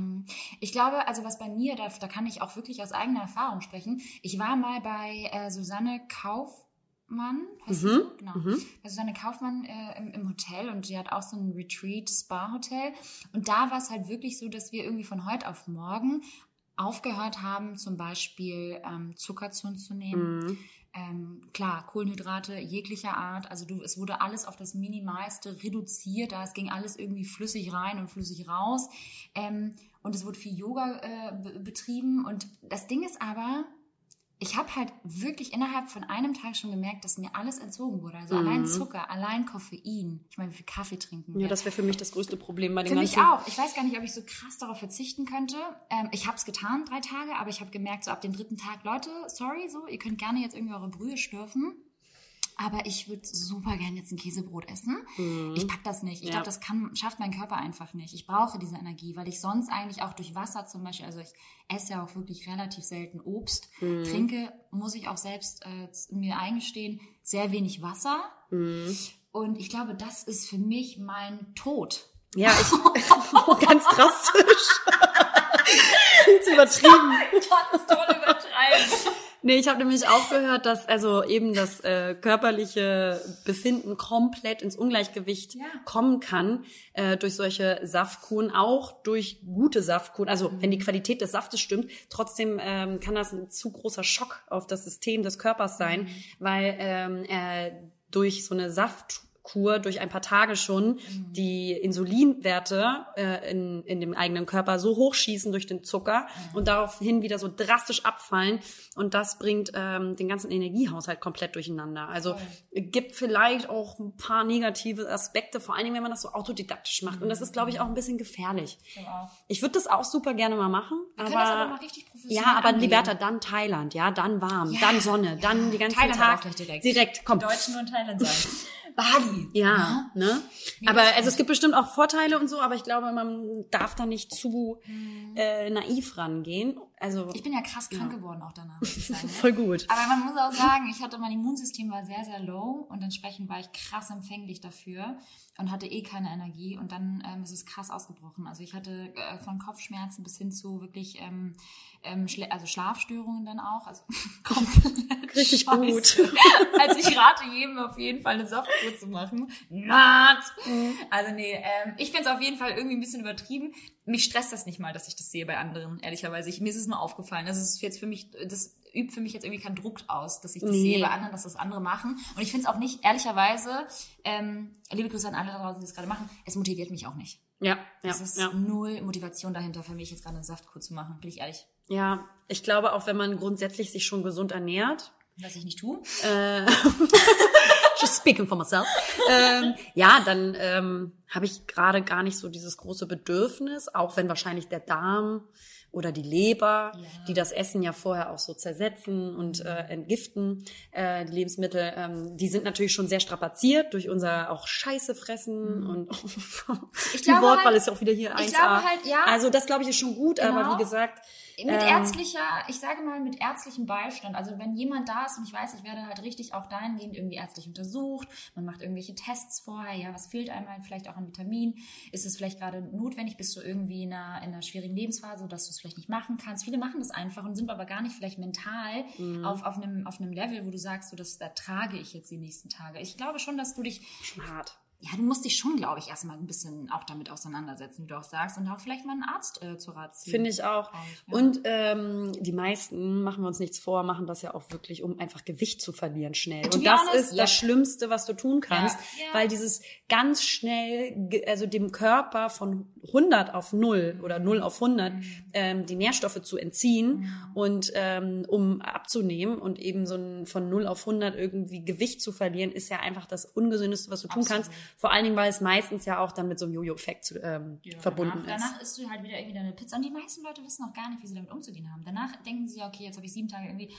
Ich glaube, also was bei mir, da, da kann ich auch wirklich aus eigener Erfahrung sprechen. Ich war mal bei äh, Susanne Kaufmann, heißt Mhm, so? Genau. Bei Susanne Kaufmann äh, im, im Hotel und die hat auch so ein Retreat-Spa-Hotel. Und da war es halt wirklich so, dass wir irgendwie von heute auf morgen aufgehört haben, zum Beispiel ähm, Zucker zu uns zu nehmen. Mhm. Ähm, klar, Kohlenhydrate jeglicher Art. Also du, es wurde alles auf das Minimalste reduziert. Da es ging alles irgendwie flüssig rein und flüssig raus. Ähm, und es wurde viel Yoga äh, be- betrieben. Und das Ding ist aber, ich habe halt wirklich innerhalb von einem Tag schon gemerkt, dass mir alles entzogen wurde. Also allein Zucker, allein Koffein. Ich meine, wie viel Kaffee trinken wir? Ja, das wäre für mich das größte Problem bei den Für mich auch. Ich weiß gar nicht, ob ich so krass darauf verzichten könnte. Ähm, ich habe es getan, drei Tage, aber ich habe gemerkt, so ab dem dritten Tag, Leute, sorry, so, ihr könnt gerne jetzt irgendwie eure Brühe schlürfen. Aber ich würde super gerne jetzt ein Käsebrot essen. Ich pack das nicht. Ich Ja. glaube, das kann, schafft mein Körper einfach nicht. Ich brauche diese Energie, weil ich sonst eigentlich auch durch Wasser zum Beispiel, also ich esse ja auch wirklich relativ selten Obst, trinke, muss ich auch selbst äh, mir eingestehen, sehr wenig Wasser. Und ich glaube, das ist für mich mein Tod. Ja, ich, ganz drastisch. Viel zu übertrieben. Ganz toll übertreiben. Nee, ich habe nämlich auch gehört, dass also eben das äh, körperliche Befinden komplett ins Ungleichgewicht Ja. kommen kann äh, durch solche Saftkuren, auch durch gute Saftkuren. Also Mhm. wenn die Qualität des Saftes stimmt, trotzdem ähm, kann das ein zu großer Schock auf das System des Körpers sein, Mhm. weil ähm, er durch so eine Saftkur durch ein paar Tage schon Mhm. die Insulinwerte äh, in, in dem eigenen Körper so hochschießen durch den Zucker Mhm. und daraufhin wieder so drastisch abfallen. Und das bringt ähm, den ganzen Energiehaushalt komplett durcheinander. Also gibt vielleicht auch ein paar negative Aspekte, vor allen Dingen, wenn man das so autodidaktisch macht. Und das ist, glaube ich, auch ein bisschen gefährlich. Ich würde das auch super gerne mal machen. Wir aber, das aber mal richtig professionell Ja, aber angehen. Liberta, dann Thailand, ja, dann warm, Ja, dann Sonne, dann die ganzen Thailand Tag. auch gleich direkt. Direkt, komm. Die Deutschen nur in Thailand sein. Bali. Ja, ne? Aber also es gibt bestimmt auch Vorteile und so, aber ich glaube, man darf da nicht zu äh, naiv rangehen. Also Mhm. Ich bin ja krass krank geworden auch danach, sagen. ne? voll gut. Aber man muss auch sagen, ich hatte mein Immunsystem war sehr, sehr low und entsprechend war ich krass empfänglich dafür und hatte eh keine Energie und dann ähm, ist es krass ausgebrochen. Also ich hatte äh, von Kopfschmerzen bis hin zu wirklich ähm, ähm, Schle also Schlafstörungen dann auch. Also komplett Richtig scheiße. gut. Also ich rate jedem auf jeden Fall eine Softkur zu machen. Not! Also nee, ähm, ich finde es auf jeden Fall irgendwie ein bisschen übertrieben. Mich stresst das nicht mal, dass ich das sehe bei anderen, ehrlicherweise. Ich, mir ist es nur aufgefallen. Das ist jetzt für mich, das übt für mich jetzt irgendwie keinen Druck aus, dass ich das Nee. sehe bei anderen, dass das andere machen. Und ich finde es auch nicht, ehrlicherweise, ähm, liebe Grüße an alle da draußen, die das gerade machen, es motiviert mich auch nicht. Ja, ja, Es ist ja. null Motivation dahinter für mich, jetzt gerade eine Saftkur zu machen, bin ich ehrlich. Ja, ich glaube auch, wenn man grundsätzlich sich schon gesund ernährt, Was ich nicht tue. äh, just speaking for myself, ähm, ja, dann ähm, habe ich gerade gar nicht so dieses große Bedürfnis, auch wenn wahrscheinlich der Darm oder die Leber, die das Essen ja vorher auch so zersetzen und äh, entgiften, äh, die Lebensmittel, ähm, die sind natürlich schon sehr strapaziert durch unser auch Scheiße fressen und Ich die Wortwahl halt- ist ja auch wieder hier 1A. ich glaube halt, ja. Also das glaube ich ist schon gut, aber Genau. wie gesagt, Mit Ähm, ärztlicher, ich sage mal mit ärztlichem Beistand. Also wenn jemand da ist und ich weiß, ich werde halt richtig auch dahingehend irgendwie ärztlich untersucht, man macht irgendwelche Tests vorher, ja, was fehlt einem halt vielleicht auch an Vitamin? Ist es vielleicht gerade notwendig? Bist du irgendwie in einer, in einer schwierigen Lebensphase, dass du es vielleicht nicht machen kannst? Viele machen das einfach und sind aber gar nicht vielleicht mental Mhm. auf, auf, einem, auf einem Level, wo du sagst, so, das ertrage ich jetzt die nächsten Tage. Ich glaube schon, dass du dich hart. Ja, du musst dich schon, glaube ich, erstmal ein bisschen auch damit auseinandersetzen, wie du auch sagst, und auch vielleicht mal einen Arzt äh, zu Rat ziehen. Finde ich auch. ja. Und ähm, die meisten, machen wir uns nichts vor, machen das ja auch wirklich, um einfach Gewicht zu verlieren schnell. Und das honest, ist ja. das Schlimmste, was du tun kannst, Ja. Weil dieses ganz schnell, also dem Körper von 100 auf 0 oder 0 auf 100 Mhm. ähm, die Nährstoffe zu entziehen und ähm, um abzunehmen und eben so ein, von 0 auf 100 irgendwie Gewicht zu verlieren, ist ja einfach das Ungesündeste, was du tun Absolut. kannst. Vor allen Dingen, weil es meistens ja auch dann mit so einem Jojo-Effekt ähm, Ja, verbunden danach, ist. Danach isst du halt wieder irgendwie deine Pizza. Und die meisten Leute wissen auch gar nicht, wie sie damit umzugehen haben. Danach denken sie ja, okay, jetzt habe ich sieben Tage irgendwie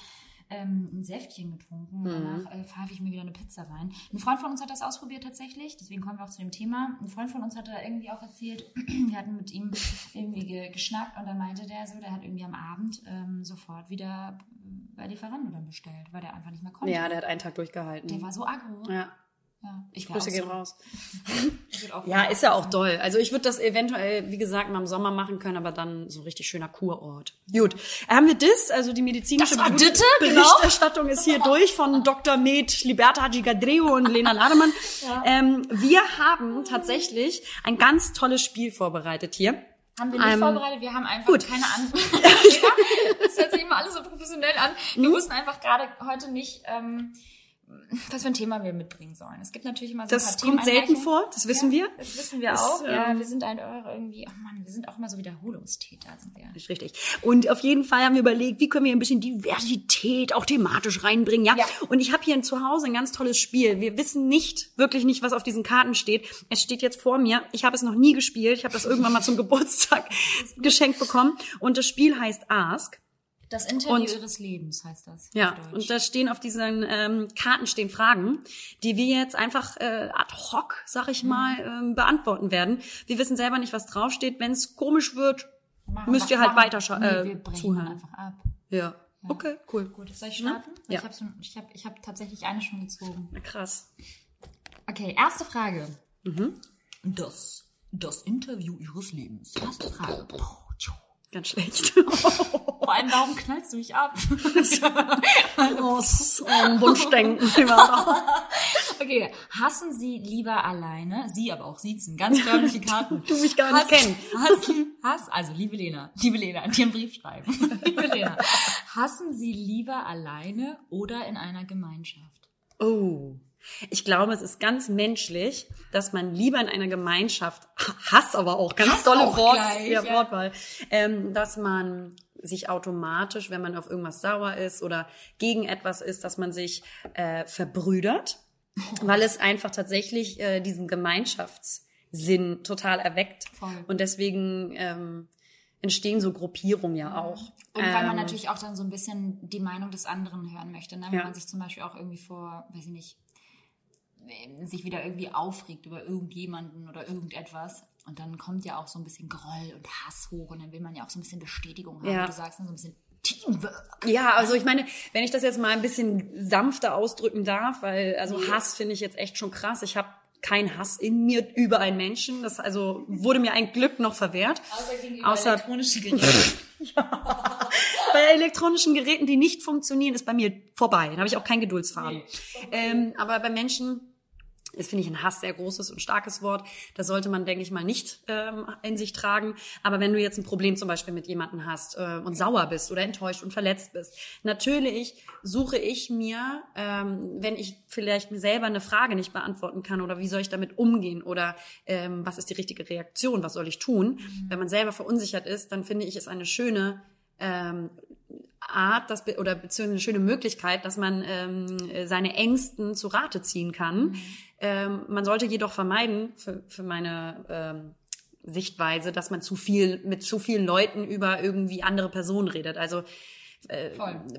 ähm, ein Säftchen getrunken. Mhm. Danach äh, pfeife ich mir wieder eine Pizza rein. Ein Freund von uns hat das ausprobiert tatsächlich. Deswegen kommen wir auch zu dem Thema. Ein Freund von uns hat da irgendwie auch erzählt, wir hatten mit ihm irgendwie ge geschnackt und dann meinte der so, der hat irgendwie am Abend ähm, sofort wieder bei Lieferando dann bestellt, weil der einfach nicht mehr konnte. Ja, der hat einen Tag durchgehalten. der war so aggro. ja. Ja, ich Grüße gehen so. raus. Ja, ist ja auch doll. Also ich würde das eventuell, wie gesagt, mal im Sommer machen können, aber dann so richtig schöner Kurort. Gut. Haben wir das? Also die medizinische Ditte, genau. Berichterstattung ist hier durch von Dr. Med, Liberta Gigadreo und Lena Lademann. ähm, wir haben tatsächlich ein ganz tolles Spiel vorbereitet hier. Haben wir nicht Ähm, vorbereitet, wir haben einfach gut. keine Ahnung. das hört sich immer alles so professionell an. Wir Mhm. wussten einfach gerade heute nicht, ähm, was für ein Thema wir mitbringen sollen. Es gibt natürlich immer so ein Das paar kommt selten vor, das wissen wir. Das wissen wir Das, auch. ja, ähm, wir sind ein eure irgendwie, oh Mann, wir sind auch immer so Wiederholungstäter, sind wir. Ist richtig. Und auf jeden Fall haben wir überlegt, wie können wir ein bisschen Diversität auch thematisch reinbringen, ja? Ja. Und ich habe hier zu Hause ein ganz tolles Spiel. Wir wissen nicht, wirklich nicht, was auf diesen Karten steht. Es steht jetzt vor mir. Ich habe es noch nie gespielt. Ich habe das irgendwann mal zum Geburtstag geschenkt bekommen. Und das Spiel heißt Ask. Das Interview Und- ihres Lebens heißt das. Ja, und da stehen auf diesen ähm, Karten stehen Fragen, die wir jetzt einfach äh, ad hoc, sag ich mal, ähm, beantworten werden. Wir wissen selber nicht, was draufsteht. Wenn es komisch wird, Machen müsst ihr halt machen- weiter scha- nee, äh, wir brechen zuhören. einfach ab. ja. Okay, cool. Gut, soll ich starten? Ja. Ich habe ich hab, ich hab tatsächlich eine schon gezogen. Na, krass. Okay, erste Frage. Mhm. Das, das Interview ihres Lebens. Erste Frage. Ganz schlecht. Vor allem, warum knallst du mich ab? Aus ähm, Wunschdenken. okay, hassen Sie lieber alleine? Sie aber auch siezen, ganz förmliche Karten. Du mich gar nicht kennen. Hassen, Hass, also liebe Lena, liebe Lena, dir einen Brief schreiben. liebe Lena, hassen Sie lieber alleine oder in einer Gemeinschaft? Oh. Ich glaube, es ist ganz menschlich, dass man lieber in einer Gemeinschaft, Hass aber auch, ganz Hass tolle auch Wort, gleich, ja, ja. Wortwahl, ähm, dass man sich automatisch, wenn man auf irgendwas sauer ist oder gegen etwas ist, dass man sich äh, verbrüdert, weil es einfach tatsächlich äh, diesen Gemeinschaftssinn total erweckt. Voll. Und deswegen ähm, entstehen so Gruppierungen ja auch. Und weil man Ähm, natürlich auch dann so ein bisschen die Meinung des anderen hören möchte, ne? wenn Ja. man sich zum Beispiel auch irgendwie vor, weiß ich nicht, sich wieder irgendwie aufregt über irgendjemanden oder irgendetwas. Und dann kommt ja auch so ein bisschen Groll und Hass hoch und dann will man ja auch so ein bisschen Bestätigung haben. Ja. Du sagst, dann so ein bisschen Teamwork. Ja, also ich meine, wenn ich das jetzt mal ein bisschen sanfter ausdrücken darf, weil also Hass finde ich jetzt echt schon krass. Ich habe keinen Hass in mir über einen Menschen. Das also wurde mir ein Glück noch verwehrt. Außer gegenüber Außer- elektronischen Geräten. Bei elektronischen Geräten, die nicht funktionieren, ist bei mir vorbei. Da habe ich auch keinen Geduldsfaden. Ähm, aber bei Menschen das finde ich ein Hass sehr großes und starkes Wort. Das sollte man, denke ich mal, nicht ähm, in sich tragen. Aber wenn du jetzt ein Problem zum Beispiel mit jemandem hast äh, und sauer bist oder enttäuscht und verletzt bist, natürlich suche ich mir, ähm, wenn ich vielleicht mir selber eine Frage nicht beantworten kann oder wie soll ich damit umgehen oder ähm, was ist die richtige Reaktion, was soll ich tun, wenn man selber verunsichert ist, dann finde ich es eine schöne ähm, Art, das, be- oder beziehungsweise eine schöne Möglichkeit, dass man ähm, seine Ängsten zu Rate ziehen kann. Ähm, man sollte jedoch vermeiden, für, für meine ähm, Sichtweise, dass man zu viel mit zu vielen Leuten über irgendwie andere Personen redet. Also äh,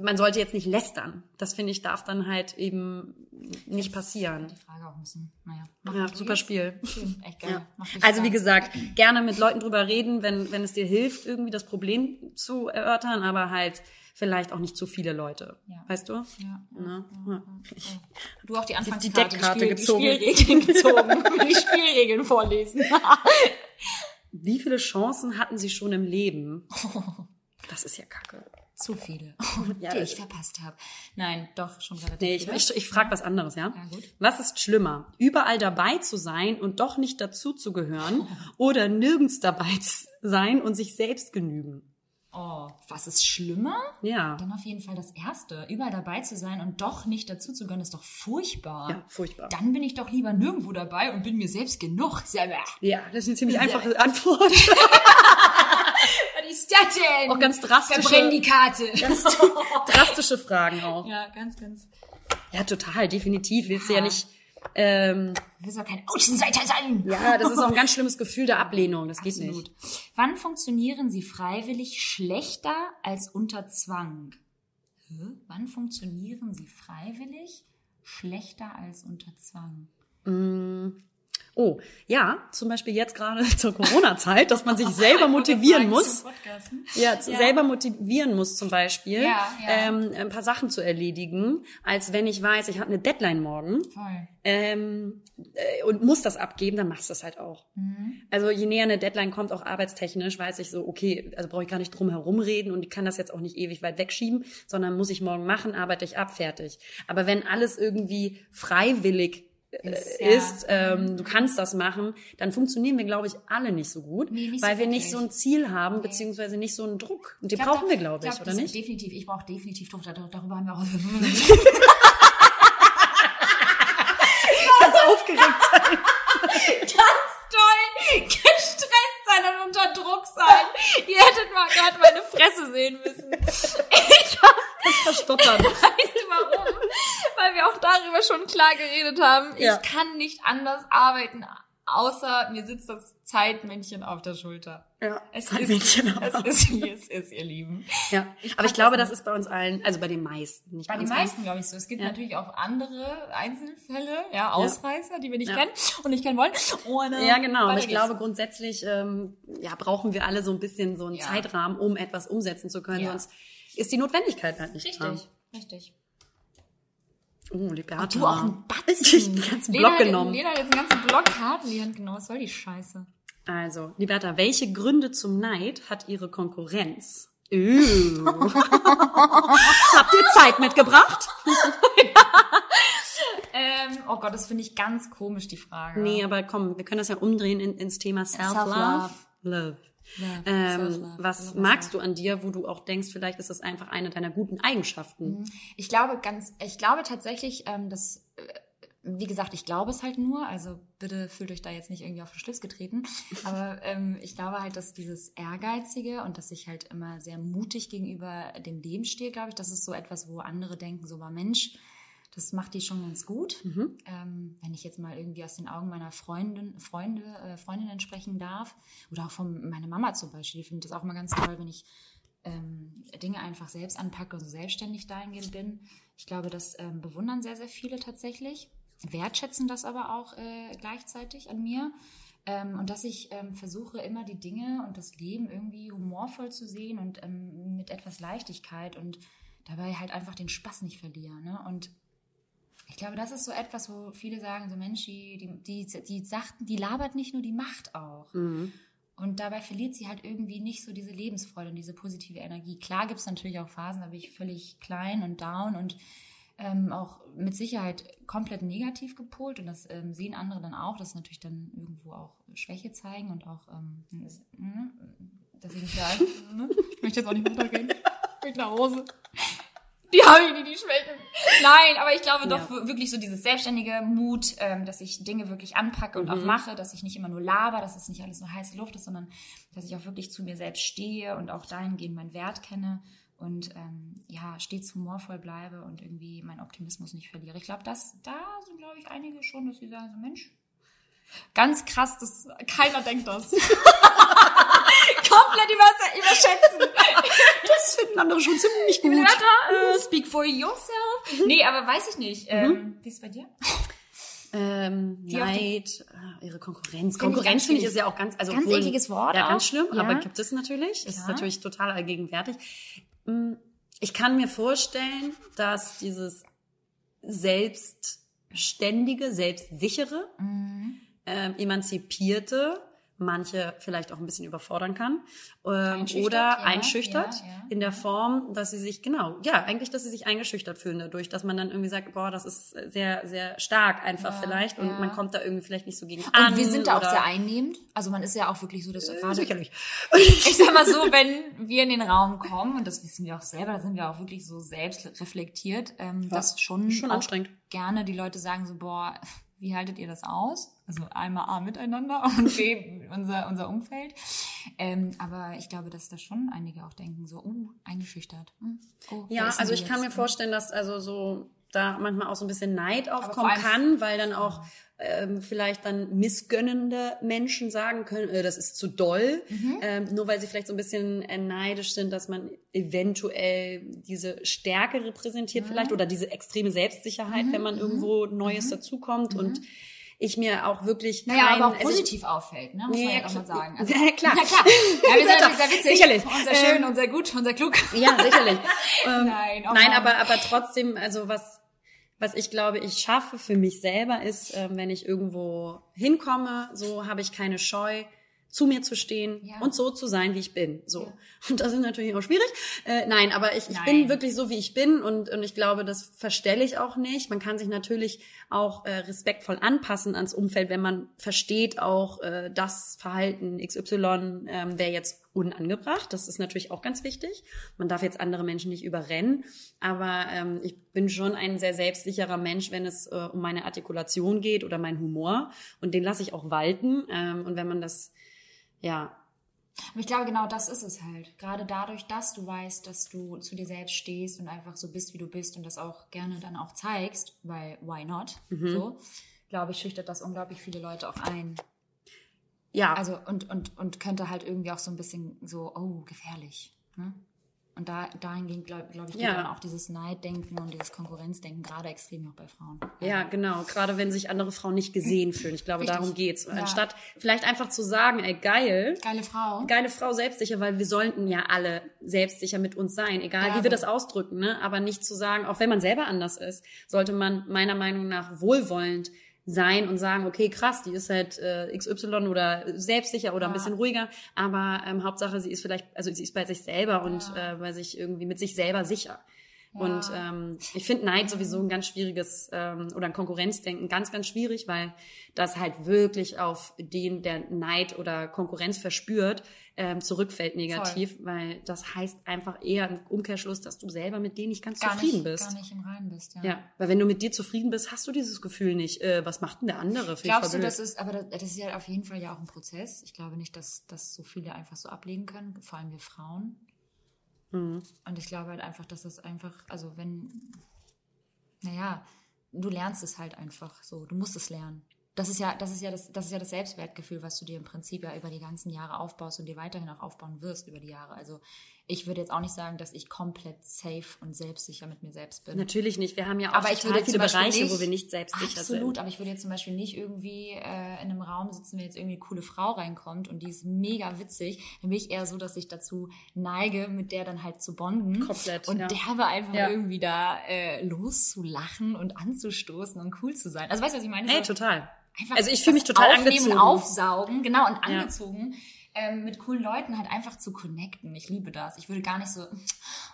man sollte jetzt nicht lästern. Das finde ich darf dann halt eben nicht passieren. Die Frage auch müssen. Naja. Mach Ja, super. Spiel. Schön, echt geil. Ja. Also wie gesagt, gerne mit Leuten drüber reden, wenn, wenn es dir hilft, irgendwie das Problem zu erörtern, aber halt vielleicht auch nicht zu viele Leute. Ja. Weißt du? Ja, Ne? ja. Du auch die die Anfangskarte, Deckkarte die, gezogen. Die Spielregeln gezogen. die Spielregeln vorlesen. Wie viele Chancen hatten sie schon im Leben? Das ist ja kacke. Zu viele, Ja, die ich verpasst habe. Nein, doch schon relativ Nee, ich, viele. ich, ich frage was anderes, ja? Ja, gut. Was ist schlimmer? Überall dabei zu sein und doch nicht dazu zu gehören oder nirgends dabei zu sein und sich selbst genügen? Oh, was ist schlimmer? Ja. Dann auf jeden Fall das Erste. Überall dabei zu sein und doch nicht dazu zu gehören, ist doch furchtbar. Ja, furchtbar. Dann bin ich doch lieber nirgendwo dabei und bin mir selbst genug. Selber. Ja, das ist eine ziemlich einfache Antwort. Was ist das denn? Auch ganz drastische- Verbrenn die Karte. Drastische Fragen auch. ja, ganz, ganz. Ja, total, definitiv. Willst du Ja. nicht. Ähm, willst doch kein Außenseiter sein. ja, das ist auch ein ganz schlimmes Gefühl der Ablehnung. Das geht Absolut. nicht. Wann funktionieren Sie freiwillig schlechter als unter Zwang? Hä? Wann funktionieren Sie freiwillig schlechter als unter Zwang? Oh, ja, zum Beispiel jetzt gerade zur Corona-Zeit, dass man sich selber motivieren muss. Ja, Ja. selber motivieren muss zum Beispiel, Ja, ja. Ähm, ein paar Sachen zu erledigen, als wenn ich weiß, ich habe eine Deadline morgen ähm, äh, und muss das abgeben, dann machst du das halt auch. Mhm. Also je näher eine Deadline kommt, auch arbeitstechnisch, weiß ich so, okay, also brauche ich gar nicht drum herum reden und ich kann das jetzt auch nicht ewig weit wegschieben, sondern muss ich morgen machen, arbeite ich ab, fertig. Aber wenn alles irgendwie freiwillig Ist, ja. ist, ähm, du kannst das machen, dann funktionieren wir, glaube ich, alle nicht so gut, Nee, nicht so weil wir nicht so ein Ziel haben, beziehungsweise nicht so einen Druck. Und den glaub, brauchen da- wir, glaube ich, glaub, oder nicht? Definitiv. Ich brauche definitiv Druck. Dar- Darüber haben wir auch. Ganz aufgeregt sein. ganz toll gestresst sein und unter Druck sein. Ihr hättet mal gerade meine Fresse sehen müssen. Ich hab, Verstottern. weißt du warum? Weil wir auch darüber schon klar geredet haben. Ja. Ich kann nicht anders arbeiten, außer mir sitzt das Zeitmännchen auf der Schulter. Ja, Es Zeitmännchen ist, aber. es ist, wie es ist, ihr Lieben. Ja, aber ich glaube, das ist bei uns allen, also bei den meisten, nicht Bei den meisten, glaube ich, so. Es gibt Ja. natürlich auch andere Einzelfälle, ja, Ausreißer, die wir nicht Ja. kennen und nicht kennen wollen. Und, äh, Ja, genau. Aber ich geht's. glaube, grundsätzlich ja, brauchen wir alle so ein bisschen so einen Ja. Zeitrahmen, um etwas umsetzen zu können. Ja. Sonst ist die Notwendigkeit halt nicht da. Richtig, richtig. Oh, die Beata. Du auch ein Sich Batzen. den ganzen Lena Block hat, genommen. Lena hat jetzt einen ganzen Block Karten in die Hand genommen. Was soll die Scheiße? Also, Liberta, welche Gründe zum Neid hat ihre Konkurrenz? Habt ihr Zeit mitgebracht? Ähm, oh Gott, das finde ich ganz komisch, die Frage. Nee, aber komm, wir können das ja umdrehen in, ins Thema Self-Love. Self-Love. Love. Love, Ähm, Self-Love, was Love, magst du an dir, wo du auch denkst, vielleicht ist das einfach eine deiner guten Eigenschaften? Ich glaube ganz, ich glaube tatsächlich, ähm, dass, äh, wie gesagt, ich glaube es halt nur, also bitte fühlt euch da jetzt nicht irgendwie auf den Schlips getreten, aber ähm, ich glaube halt, dass dieses Ehrgeizige und dass ich halt immer sehr mutig gegenüber dem Leben stehe, glaube ich, das ist so etwas, wo andere denken, so war Mensch, das macht die schon ganz gut. Ähm, wenn ich jetzt mal irgendwie aus den Augen meiner Freundin, Freunde, äh, Freundinnen sprechen darf, oder auch von meiner Mama zum Beispiel, die findet das auch mal ganz toll, wenn ich ähm, Dinge einfach selbst anpacke und so selbstständig dahingehend bin. Ich glaube, das ähm, bewundern sehr, sehr viele tatsächlich, wertschätzen das aber auch äh, gleichzeitig an mir. Ähm, und dass ich ähm, versuche, immer die Dinge und das Leben irgendwie humorvoll zu sehen und ähm, mit etwas Leichtigkeit und dabei halt einfach den Spaß nicht verliere. Ne? Und ich glaube, das ist so etwas, wo viele sagen, so Mensch, die, die, die, sagten, die labert nicht nur, die macht auch. Und dabei verliert sie halt irgendwie nicht so diese Lebensfreude und diese positive Energie. Klar gibt es natürlich auch Phasen, da bin ich völlig klein und down und ähm, auch mit Sicherheit komplett negativ gepolt. Und das ähm, sehen andere dann auch, dass natürlich dann irgendwo auch Schwäche zeigen und auch, ähm, das, ne, dass ich nicht da ne? Ich möchte jetzt auch nicht runtergehen. Ich möchte nach Hause. Die habe ich nicht, die Schwächen. Nein, aber ich glaube doch Ja. wirklich so dieses selbstständige Mut, ähm, dass ich Dinge wirklich anpacke und auch mache, dass ich nicht immer nur laber, dass es nicht alles nur heiße Luft ist, sondern dass ich auch wirklich zu mir selbst stehe und auch dahingehend meinen Wert kenne und ähm, ja, stets humorvoll bleibe und irgendwie meinen Optimismus nicht verliere. Ich glaube, das, da sind, glaube ich, einige schon, dass sie sagen so, Mensch, Ganz krass, das, keiner denkt das. Komplett über, überschätzen. Das finden andere schon ziemlich gut. Wörter, äh, speak for yourself. Nee, aber weiß ich nicht. Ähm, Wie ist es bei dir? Ähm, Die Neid, äh, ihre Konkurrenz. Konkurrenz finde ich ist ja auch ganz, also Ganz obwohl- ekliges Wort Ja, auch. ganz schlimm, Ja. aber gibt es natürlich. Ist Ja. natürlich total allgegenwärtig. Mm, Ich kann mir vorstellen, dass dieses selbstständige, selbstsichere, Mhm. Ähm, emanzipierte, manche vielleicht auch ein bisschen überfordern kann ähm, Einschüchtert, oder ja, einschüchtert ja, ja. in der Form, dass sie sich genau, ja, eigentlich, dass sie sich eingeschüchtert fühlen dadurch, dass man dann irgendwie sagt, boah, das ist sehr, sehr stark einfach vielleicht und man kommt da irgendwie vielleicht nicht so gegen Und an. wir sind da auch sehr einnehmend. Also man ist ja auch wirklich so, dass Äh, gerade sicherlich. ich sag mal so, wenn wir in den Raum kommen, und das wissen wir auch selber, da sind wir auch wirklich so selbst reflektiert, ähm, dass schon, schon anstrengend. gerne die Leute sagen so, boah, wie haltet ihr das aus? Also einmal A miteinander und B unser, unser Umfeld. Ähm, aber ich glaube, dass da schon einige auch denken so, uh, eingeschüchtert. Hm, oh, Ja, also ich kann jetzt? mir vorstellen, dass also so da manchmal auch so ein bisschen Neid aufkommen kann, weil dann auch ähm, vielleicht dann missgönnende Menschen sagen können, äh, das ist zu doll, Mhm. ähm, nur weil sie vielleicht so ein bisschen äh, neidisch sind, dass man eventuell diese Stärke repräsentiert Mhm. vielleicht oder diese extreme Selbstsicherheit, wenn man irgendwo Neues dazukommt und ich mir auch wirklich Mhm. Naja, kein, aber auch also positiv auffällt, ne? Muss man Ja, ja auch mal sagen. Also, Ja, klar. Na klar. Ja, wir sind natürlich sehr witzig. sicherlich. Unser schön, Ähm, unser gut, unser klug. Ja, sicherlich. ähm, Nein, oh nein, aber, aber trotzdem, also was, was ich glaube, ich schaffe für mich selber ist, ähm, wenn ich irgendwo hinkomme, so habe ich keine Scheu, zu mir zu stehen Ja. und so zu sein, wie ich bin. So. Ja. Und das ist natürlich auch schwierig. Äh, nein, aber ich, ich Nein. bin wirklich so, wie ich bin und, und ich glaube, das verstelle ich auch nicht. Man kann sich natürlich auch äh, respektvoll anpassen ans Umfeld, wenn man versteht auch, äh, das Verhalten XY ähm, wäre jetzt unangebracht. Das ist natürlich auch ganz wichtig. Man darf jetzt andere Menschen nicht überrennen, aber ähm, ich bin schon ein sehr selbstsicherer Mensch, wenn es äh, um meine Artikulation geht oder meinen Humor und den lasse ich auch walten. Ähm, und wenn man das ja, Aber ich glaube, genau das ist es halt. Gerade dadurch, dass du weißt, dass du zu dir selbst stehst und einfach so bist, wie du bist und das auch gerne dann auch zeigst, weil why not? Mhm. So, glaube ich, schüchtert das unglaublich viele Leute auch ein. ja, Also und, und, und könnte halt irgendwie auch so ein bisschen so, oh, gefährlich. Ne? Und da, dahingehend, glaube glaub ich, geht Ja. dann auch dieses Neiddenken und dieses Konkurrenzdenken gerade extrem auch bei Frauen. Ja, genau. Gerade wenn sich andere Frauen nicht gesehen fühlen. Ich glaube, Richtig. darum geht's. Ja. Anstatt vielleicht einfach zu sagen, ey, geil, Geile Frau. geile Frau, selbstsicher, weil wir sollten ja alle selbstsicher mit uns sein, egal Bravo. wie wir das ausdrücken, ne? Aber nicht zu sagen, auch wenn man selber anders ist, sollte man meiner Meinung nach wohlwollend sein und sagen, okay, krass, die ist halt äh, XY oder selbstsicher oder ein Ja. bisschen ruhiger, aber ähm, Hauptsache, sie ist vielleicht, also sie ist bei sich selber und Ja. äh, bei sich irgendwie mit sich selber sicher. Und ähm, ich finde Neid sowieso ein ganz schwieriges ähm, oder ein Konkurrenzdenken ganz, ganz schwierig, weil das halt wirklich auf den, der Neid oder Konkurrenz verspürt, ähm, zurückfällt negativ, weil das heißt einfach eher im Umkehrschluss, dass du selber mit denen nicht ganz gar zufrieden nicht, bist. Gar nicht im Reinen bist, ja. Ja, weil wenn du mit dir zufrieden bist, hast du dieses Gefühl nicht. Äh, was macht denn der andere? Ich Glaubst voll du, das ist, aber das, das ist ja auf jeden Fall ja auch ein Prozess. Ich glaube nicht, dass das so viele einfach so ablegen können, vor allem wir Frauen. Mhm. Und ich glaube halt einfach, dass das einfach, also wenn, naja, du lernst es halt einfach so, du musst es lernen. Das ist ja, das ist ja das, das ist ja das Selbstwertgefühl, was du dir im Prinzip ja über die ganzen Jahre aufbaust und dir weiterhin auch aufbauen wirst über die Jahre. Also ich würde jetzt auch nicht sagen, dass ich komplett safe und selbstsicher mit mir selbst bin. Natürlich nicht. Wir haben ja auch Aber ich würde viele Bereiche, nicht- wo wir nicht selbstsicher Absolut, sind. aber ich würde jetzt zum Beispiel nicht irgendwie äh, in einem Raum sitzen, wenn jetzt irgendwie eine coole Frau reinkommt und die ist mega witzig. Dann bin ich eher so, dass ich dazu neige, mit der dann halt zu bonden. Komplett, Und ja. derbe einfach Ja. irgendwie da äh, loszulachen und anzustoßen und cool zu sein. Also weißt du, was ich meine? Ey, So total. einfach Also ich fühle mich total aufnehmen, angezogen. aufsaugen, genau, und angezogen. Ähm, mit coolen Leuten halt einfach zu connecten. Ich liebe das. Ich würde gar nicht so,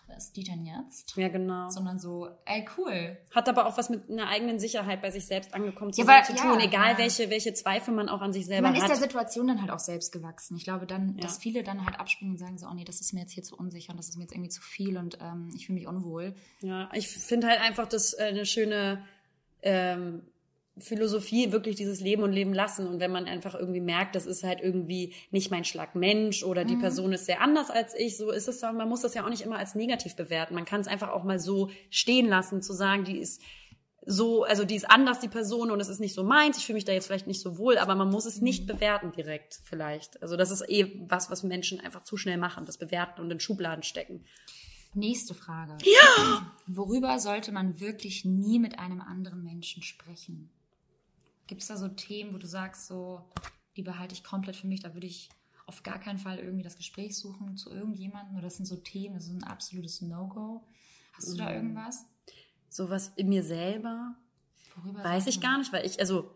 was ist die denn jetzt? Ja, genau. Sondern so, ey, cool. Hat aber auch was mit einer eigenen Sicherheit bei sich selbst angekommen zu, Ja, weil- zu tun, ja, egal ja. welche, welche Zweifel man auch an sich selber Man ist hat. der Situation dann halt auch selbst gewachsen. Ich glaube dann, dass viele dann halt abspringen und sagen so, oh nee, das ist mir jetzt hier zu unsicher und das ist mir jetzt irgendwie zu viel und ähm, ich fühle mich unwohl. Ja, ich finde halt einfach das äh, eine schöne ähm, Philosophie, wirklich dieses Leben und Leben lassen. Und wenn man einfach irgendwie merkt, das ist halt irgendwie nicht mein Schlag Mensch oder Mhm. die Person ist sehr anders als ich, so ist es dann, man muss das ja auch nicht immer als negativ bewerten. Man kann es einfach auch mal so stehen lassen, zu sagen, die ist so, also die ist anders, die Person, und es ist nicht so meins, ich fühle mich da jetzt vielleicht nicht so wohl, aber man muss es nicht Mhm. bewerten direkt vielleicht. Also das ist eh was, was Menschen einfach zu schnell machen, das bewerten und in Schubladen stecken. Nächste Frage. Ja! Worüber sollte man wirklich nie mit einem anderen Menschen sprechen? Gibt es da so Themen, wo du sagst, so, die behalte ich komplett für mich, da würde ich auf gar keinen Fall irgendwie das Gespräch suchen zu irgendjemandem oder das sind so Themen, das ist ein absolutes No-Go. Hast du da irgendwas? Sowas in mir selber, Worüber Weiß ich gar nicht, weil ich, also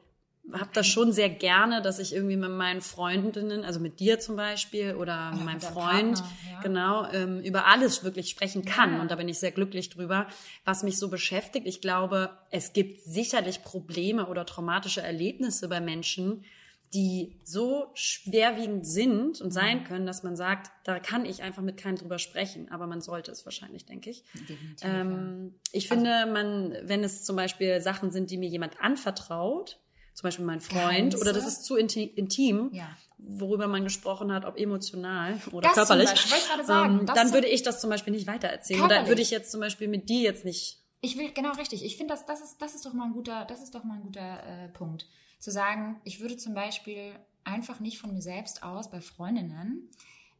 habe das schon sehr gerne, dass ich irgendwie mit meinen Freundinnen, also mit dir zum Beispiel oder mit meinem Freund, Partner, ja. genau, ähm, über alles wirklich sprechen kann. Ja. Und da bin ich sehr glücklich drüber, was mich so beschäftigt. Ich glaube, es gibt sicherlich Probleme oder traumatische Erlebnisse bei Menschen, die so schwerwiegend sind und Mhm. sein können, dass man sagt, da kann ich einfach mit keinem drüber sprechen. Aber man sollte es wahrscheinlich, denke ich. Ja. Ähm, ich finde, man, wenn es zum Beispiel Sachen sind, die mir jemand anvertraut, zum Beispiel mein Freund, Geheimnisse? oder das ist zu inti intim, Ja. worüber man gesprochen hat, ob emotional oder Das zum körperlich, sagen, ähm, das dann würde ich das zum Beispiel nicht weitererzählen. Oder würde ich jetzt zum Beispiel mit dir jetzt nicht. Ich will, genau richtig. Ich finde, das, das, ist, das ist doch mal ein guter, das ist doch mal ein guter äh, Punkt. Zu sagen, ich würde zum Beispiel einfach nicht von mir selbst aus bei Freundinnen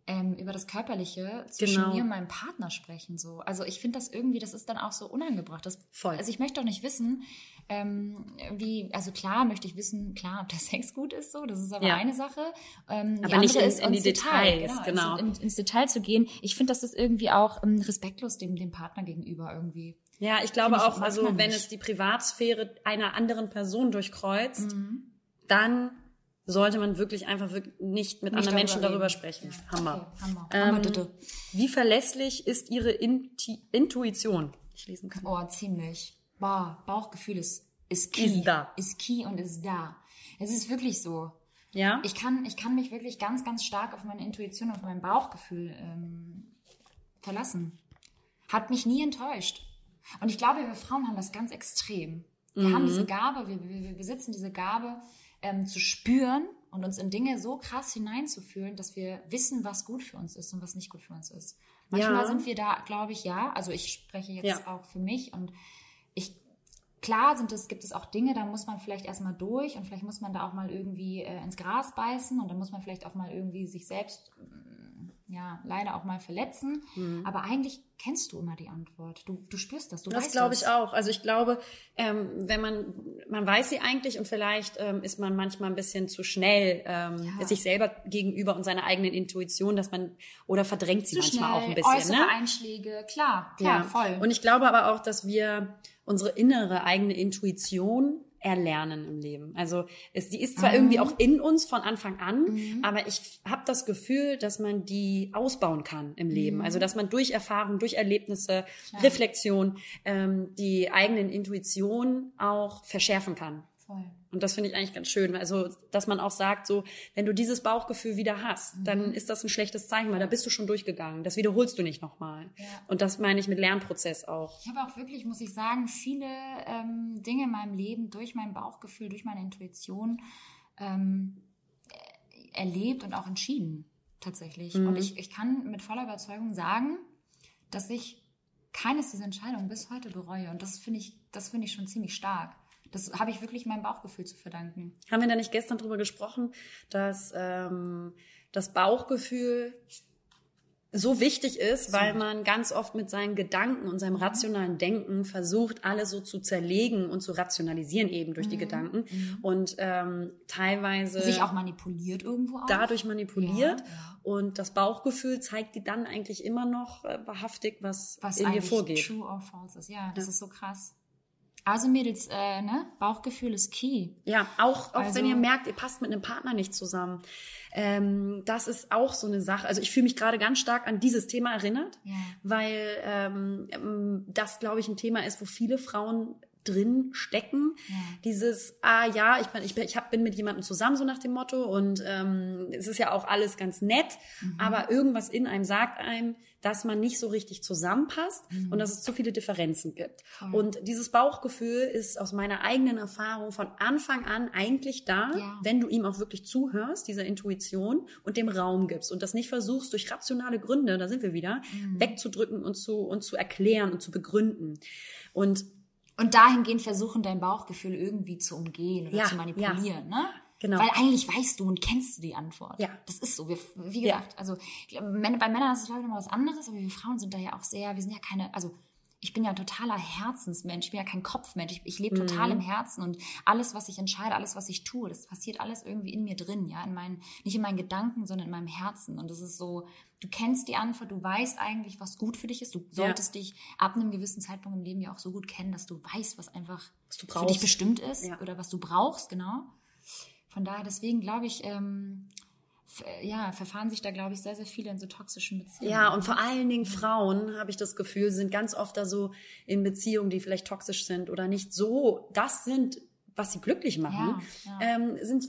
ähm, über das Körperliche zwischen Genau. mir und meinem Partner sprechen. So. Also ich finde das irgendwie, das ist dann auch so unangebracht. Das, Voll. Also ich möchte doch nicht wissen, ähm, wie, also klar möchte ich wissen, klar, ob der Sex gut ist, so, das ist aber Ja. eine Sache. Ähm, Aber nicht in- in ins die Detail, Details, genau. genau. Ins, ins Detail zu gehen. Ich finde, das ist irgendwie auch ähm, respektlos dem, dem Partner gegenüber irgendwie. Ja, ich glaube ich auch, also wenn nicht. es die Privatsphäre einer anderen Person durchkreuzt, Mhm. dann sollte man wirklich einfach wirklich nicht mit Nicht anderen Menschen darüber darüber reden. sprechen. Ja. Hammer. Okay, Hammer. Ähm, Hammer, bitte. Wie verlässlich ist Ihre Inti Intuition? Ich lesen kann. Oh, ziemlich. Boah, Bauchgefühl ist, ist key. Ist da. Ist key und ist da. Es ist wirklich so. Ja? Ich kann, ich kann mich wirklich ganz, ganz stark auf meine Intuition und auf mein Bauchgefühl ähm, verlassen. Hat mich nie enttäuscht. Und ich glaube, wir Frauen haben das ganz extrem. Wir haben diese Gabe, wir, wir, wir besitzen diese Gabe, ähm, zu spüren und uns in Dinge so krass hineinzufühlen, dass wir wissen, was gut für uns ist und was nicht gut für uns ist. Manchmal Ja. sind wir da, glaube ich, ja. Also ich spreche jetzt Ja. auch für mich und ich klar sind es, gibt es auch Dinge, da muss man vielleicht erstmal durch und vielleicht muss man da auch mal irgendwie äh, ins Gras beißen und dann muss man vielleicht auch mal irgendwie sich selbst, mm, ja, leider auch mal verletzen. Aber eigentlich kennst du immer die Antwort. Du, du spürst das, du Mhm. Das weißt glaube ich auch. Also ich glaube, ähm, wenn man, man weiß sie eigentlich und vielleicht ähm, ist man manchmal ein bisschen zu schnell ähm, Ja. sich selber gegenüber und seiner eigenen Intuition, dass man, oder verdrängt sie Zu manchmal schnell, auch ein bisschen. äußere Ne? Einschläge, klar, klar, voll. Und ich glaube aber auch, dass wir unsere innere eigene Intuition erlernen im Leben. Also es, die ist zwar Mhm. irgendwie auch in uns von Anfang an, aber ich habe das Gefühl, dass man die ausbauen kann im Leben. Mhm. Also dass man durch Erfahrung, durch Erlebnisse, Reflexion ähm, die eigenen Intuition auch verschärfen kann. voll. Und das finde ich eigentlich ganz schön. Also, dass man auch sagt, so, wenn du dieses Bauchgefühl wieder hast, Mhm. dann ist das ein schlechtes Zeichen, weil da bist du schon durchgegangen. Das wiederholst du nicht nochmal. Ja. Und das meine ich mit Lernprozess auch. Ich habe auch wirklich, muss ich sagen, viele ähm, Dinge in meinem Leben durch mein Bauchgefühl, durch meine Intuition ähm, äh, erlebt und auch entschieden, tatsächlich. Mhm. Und ich, ich kann mit voller Überzeugung sagen, dass ich keines dieser Entscheidungen bis heute bereue. Und das finde ich, das finde ich schon ziemlich stark. Das habe ich wirklich meinem Bauchgefühl zu verdanken. Haben wir da nicht gestern drüber gesprochen, dass ähm, das Bauchgefühl so wichtig ist, weil man ganz oft mit seinen Gedanken und seinem rationalen Denken versucht, alles so zu zerlegen und zu rationalisieren eben durch die Gedanken und ähm, teilweise Sich auch manipuliert irgendwo auch. dadurch manipuliert Ja, ja. und das Bauchgefühl zeigt dir dann eigentlich immer noch äh, wahrhaftig, was, was in dir vorgeht. true or false ist. Ja, das ist so krass. Also Mädels, äh, ne? Bauchgefühl ist key. Ja, auch, auch Also- wenn ihr merkt, ihr passt mit einem Partner nicht zusammen. Ähm, das ist auch so eine Sache. Also ich fühle mich gerade ganz stark an dieses Thema erinnert, Ja. weil ähm, ähm, das, glaube ich, ein Thema ist, wo viele Frauen drin stecken. Ja. Dieses, ah ja, ich bin, ich, bin, ich hab, bin mit jemandem zusammen, so nach dem Motto, und ähm, es ist ja auch alles ganz nett, Mhm. aber irgendwas in einem sagt einem, dass man nicht so richtig zusammenpasst und dass es zu viele Differenzen gibt. Mhm. Voll. Und dieses Bauchgefühl ist aus meiner eigenen Erfahrung von Anfang an eigentlich da, Ja. wenn du ihm auch wirklich zuhörst, dieser Intuition und dem Raum gibst und das nicht versuchst, durch rationale Gründe, da sind wir wieder, Mhm. wegzudrücken und zu, und zu erklären und zu begründen. Und Und dahingehend versuchen, dein Bauchgefühl irgendwie zu umgehen oder Ja, zu manipulieren, ne? Genau. Weil eigentlich weißt du und kennst du die Antwort. Ja. Das ist so. Wir, wie gesagt, also glaub, Männer- bei Männern ist es glaube ich noch mal was anderes, aber wir Frauen sind da ja auch sehr, wir sind ja keine, also ich bin ja ein totaler Herzensmensch, ich bin ja kein Kopfmensch, ich, ich lebe total Mhm. im Herzen und alles, was ich entscheide, alles, was ich tue, das passiert alles irgendwie in mir drin, ja, in meinen, nicht in meinen Gedanken, sondern in meinem Herzen und das ist so, du kennst die Antwort, du weißt eigentlich, was gut für dich ist, du solltest dich ab einem gewissen Zeitpunkt im Leben ja auch so gut kennen, dass du weißt, was einfach Was für dich bestimmt ist Ja. oder was du brauchst, genau. Von daher, deswegen glaube ich, ähm, ja, verfahren sich da, glaube ich, sehr, sehr viele in so toxischen Beziehungen. Ja, und vor allen Dingen Frauen, habe ich das Gefühl, sind ganz oft da so in Beziehungen, die vielleicht toxisch sind oder nicht so das sind, was sie glücklich machen. Ja, Ähm, sind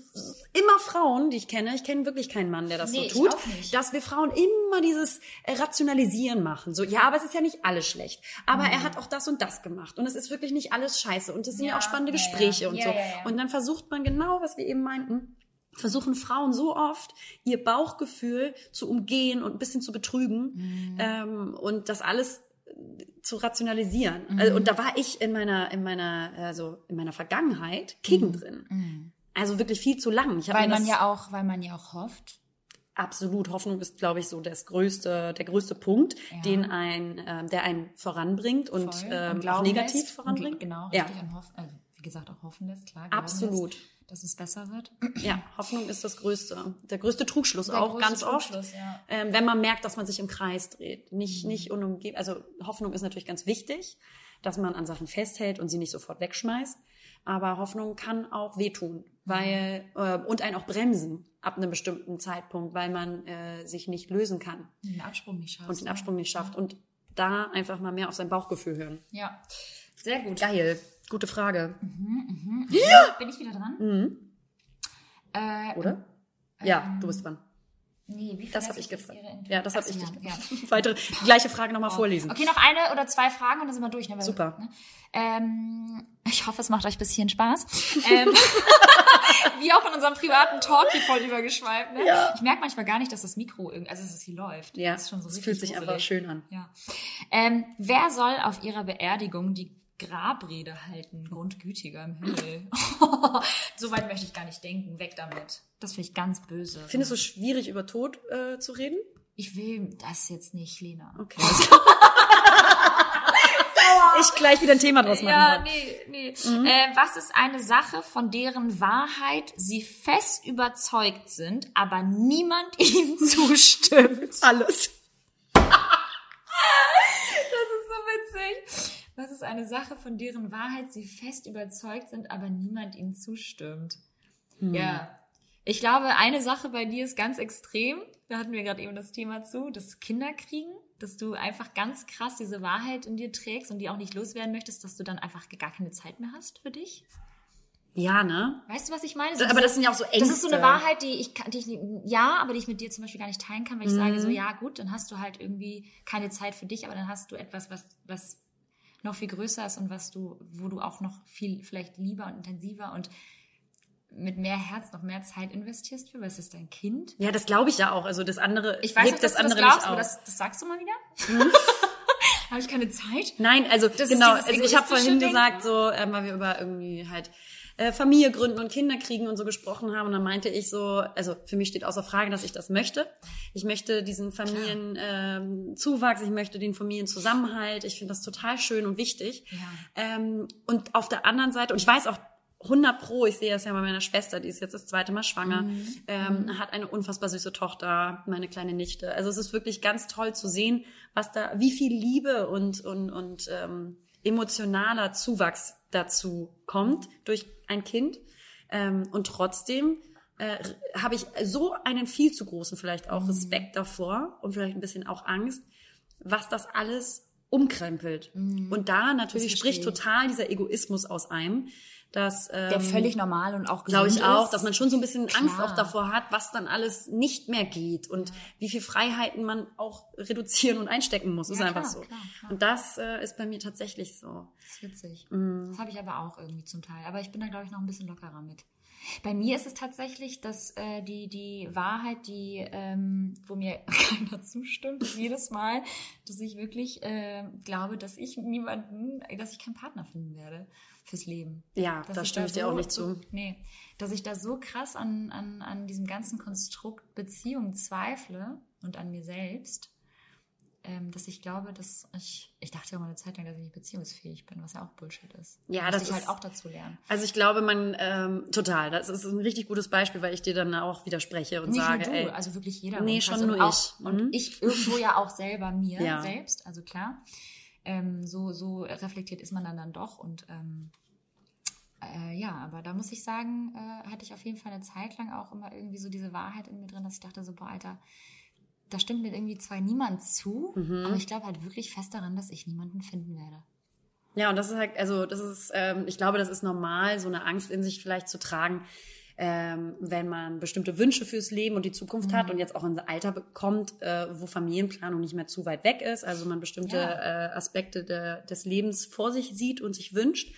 immer Frauen, die ich kenne. Ich kenne wirklich keinen Mann, der das Nee, so tut, dass wir Frauen immer dieses äh, Rationalisieren machen. So, ja, aber es ist ja nicht alles schlecht. Aber er hat auch das und das gemacht. Und es ist wirklich nicht alles scheiße. Und es sind ja, Ja, auch spannende ja, ja. Gespräche und Ja, so. ja, ja. Und dann versucht man genau, was wir eben meinten, versuchen Frauen so oft ihr Bauchgefühl zu umgehen und ein bisschen zu betrügen Mhm. ähm, und das alles äh, zu rationalisieren. Mhm. Also, und da war ich in meiner in meiner also in meiner Vergangenheit King drin. Also wirklich viel zu lang. Ich Mhm. Weil man ja auch, weil man ja auch hofft. absolut Hoffnung ist, glaube ich, so das größte der größte Punkt, Ja. den ein ähm, der einen voranbringt und, Voll. ähm, Und auch negativ lässt. voranbringt. Und, genau, Ja. richtig. Und hoffen, also, wie gesagt, auch hoffen lässt, klar. Absolut. Lässt, dass es besser wird. Ja, Hoffnung ist das größte, der größte Trugschluss Der auch größte ganz oft, Trugschluss, ja. ähm, wenn man merkt, dass man sich im Kreis dreht, Mhm. nicht nicht unumgeben. Also Hoffnung ist natürlich ganz wichtig, dass man an Sachen festhält und sie nicht sofort wegschmeißt. Aber Hoffnung kann auch wehtun, weil äh, und einen auch bremsen ab einem bestimmten Zeitpunkt, weil man äh, sich nicht lösen kann Den Absprung nicht schaffst. und den ne? Absprung nicht schafft und da einfach mal mehr auf sein Bauchgefühl hören. Ja. Sehr gut. Geil, gute Frage, Bin ich wieder dran? Mhm. Äh, oder? Ja, du bist dran. Nee, wie Das habe ich gefragt. Ja, das habe ich dich ja, gefragt. ja. Weitere, die gleiche Frage nochmal vorlesen. Okay, noch eine oder zwei Fragen und dann sind wir durch. Ne? Super. Ne? Ähm, ich hoffe, es macht euch ein bisschen Spaß. ähm, wie auch in unserem privaten Talk hier voll übergeschweift. Ne? Ja. Ich merke manchmal gar nicht, dass das Mikro, irgendwie, also dass es hier läuft. Ja, das ist schon so es fühlt sich gruselig. einfach schön an. Ja. Ähm, wer soll auf ihrer Beerdigung die Grabrede halten? Grundgütiger im Himmel. so weit möchte ich gar nicht denken. Weg damit. Das finde ich ganz böse. Findest du es schwierig, über Tod äh, zu reden? Ich will das jetzt nicht, Lena. Okay. ich gleich wieder ein Thema draus machen Ja, nee, nee. Äh, was ist eine Sache, von deren Wahrheit sie fest überzeugt sind, aber niemand ihnen zustimmt? Alles. Das ist so witzig. Was ist eine Sache, von deren Wahrheit sie fest überzeugt sind, aber niemand ihnen zustimmt? Ja. Ich glaube, eine Sache bei dir ist ganz extrem. Da hatten wir gerade eben das Thema zu, das Kinderkriegen, dass du einfach ganz krass diese Wahrheit in dir trägst und die auch nicht loswerden möchtest, dass du dann einfach gar keine Zeit mehr hast für dich. Ja, ne? Weißt du, was ich meine? Aber diese- das sind ja auch so Ängste. Das ist so eine Wahrheit, die ich, die ich ja, aber die ich mit dir zum Beispiel gar nicht teilen kann, weil ich sage so, Mhm. ja gut, dann hast du halt irgendwie keine Zeit für dich, aber dann hast du etwas, was, was noch viel größer ist und was du, wo du auch noch viel vielleicht lieber und intensiver und mit mehr Herz noch mehr Zeit investierst für, weil es ist dein Kind. Ja, das glaube ich ja auch. Also das andere Ich weiß nicht, das du das andere glaubst, aber das, das sagst du mal wieder. Habe ich keine Zeit? Nein, also ist genau. Also ich habe vorhin Denken. gesagt, so, ähm, weil wir über irgendwie halt äh, Familie gründen und Kinder kriegen und so gesprochen haben. Und dann meinte ich so, also für mich steht außer Frage, dass ich das möchte. Ich möchte diesen Familien ähm, ich möchte den Familienzusammenhalt. Ich finde das total schön und wichtig. Ja. Ähm, und auf der anderen Seite, und ich weiß auch 100 pro, ich sehe das ja bei meiner Schwester, die ist jetzt das zweite Mal schwanger, ähm, hat eine unfassbar süße Tochter, meine kleine Nichte. Also es ist wirklich ganz toll zu sehen, was da, wie viel Liebe und, und, und ähm, emotionaler Zuwachs dazu kommt durch ein Kind. Ähm, und trotzdem äh, habe ich so einen viel zu großen vielleicht auch Respekt davor und vielleicht ein bisschen auch Angst, was das alles umkrempelt. Und da natürlich spricht total dieser Egoismus aus einem, dass ähm, Der völlig normal und auch glaube ich auch, ist. dass man schon so ein bisschen Angst Klar. auch davor hat, was dann alles nicht mehr geht und wie viel Freiheiten man auch reduzieren und einstecken muss. ist Ja, einfach klar, so. klar, klar. Und das äh, ist bei mir tatsächlich so. Das ist witzig. Mhm. Das habe ich aber auch irgendwie zum Teil. Aber ich bin da, glaube ich, noch ein bisschen lockerer mit. Bei mir ist es tatsächlich, dass äh, die, die Wahrheit, die, ähm, wo mir keiner zustimmt, ist jedes Mal, dass ich wirklich äh, glaube, dass ich niemanden, dass ich keinen Partner finden werde fürs Leben. Ja, da stimme ich dir auch so- nicht zu. Nee, dass ich da so krass an, an, an diesem ganzen Konstrukt Beziehung zweifle und an mir selbst, ähm, dass ich glaube, dass ich, ich dachte ja mal eine Zeit lang, dass ich nicht beziehungsfähig bin, was ja auch Bullshit ist. Ja, Musste das ich ist- halt auch dazu lernen. Also ich glaube, man ähm, total. Das ist ein richtig gutes Beispiel, weil ich dir dann auch widerspreche und Nicht sage, nur du, ey, also wirklich jeder. Nee, schon und nur auch, ich. Und Mhm. ich irgendwo ja auch selber mir Ja. selbst, also klar. Ähm, so, so reflektiert ist man dann dann doch und ähm, äh, ja, aber da muss ich sagen, äh, hatte ich auf jeden Fall eine Zeit lang auch immer irgendwie so diese Wahrheit in mir drin, dass ich dachte so, boah, Alter, da stimmt mir irgendwie zwar niemand zu, Mhm. aber ich glaube halt wirklich fest daran, dass ich niemanden finden werde. Ja, und das ist halt, also das ist, ähm, ich glaube, das ist normal, so eine Angst in sich vielleicht zu tragen, ähm, wenn man bestimmte Wünsche fürs Leben und die Zukunft hat und jetzt auch ein Alter bekommt, äh, wo Familienplanung nicht mehr zu weit weg ist, also man bestimmte Ja. äh, Aspekte de, des Lebens vor sich sieht und sich wünscht.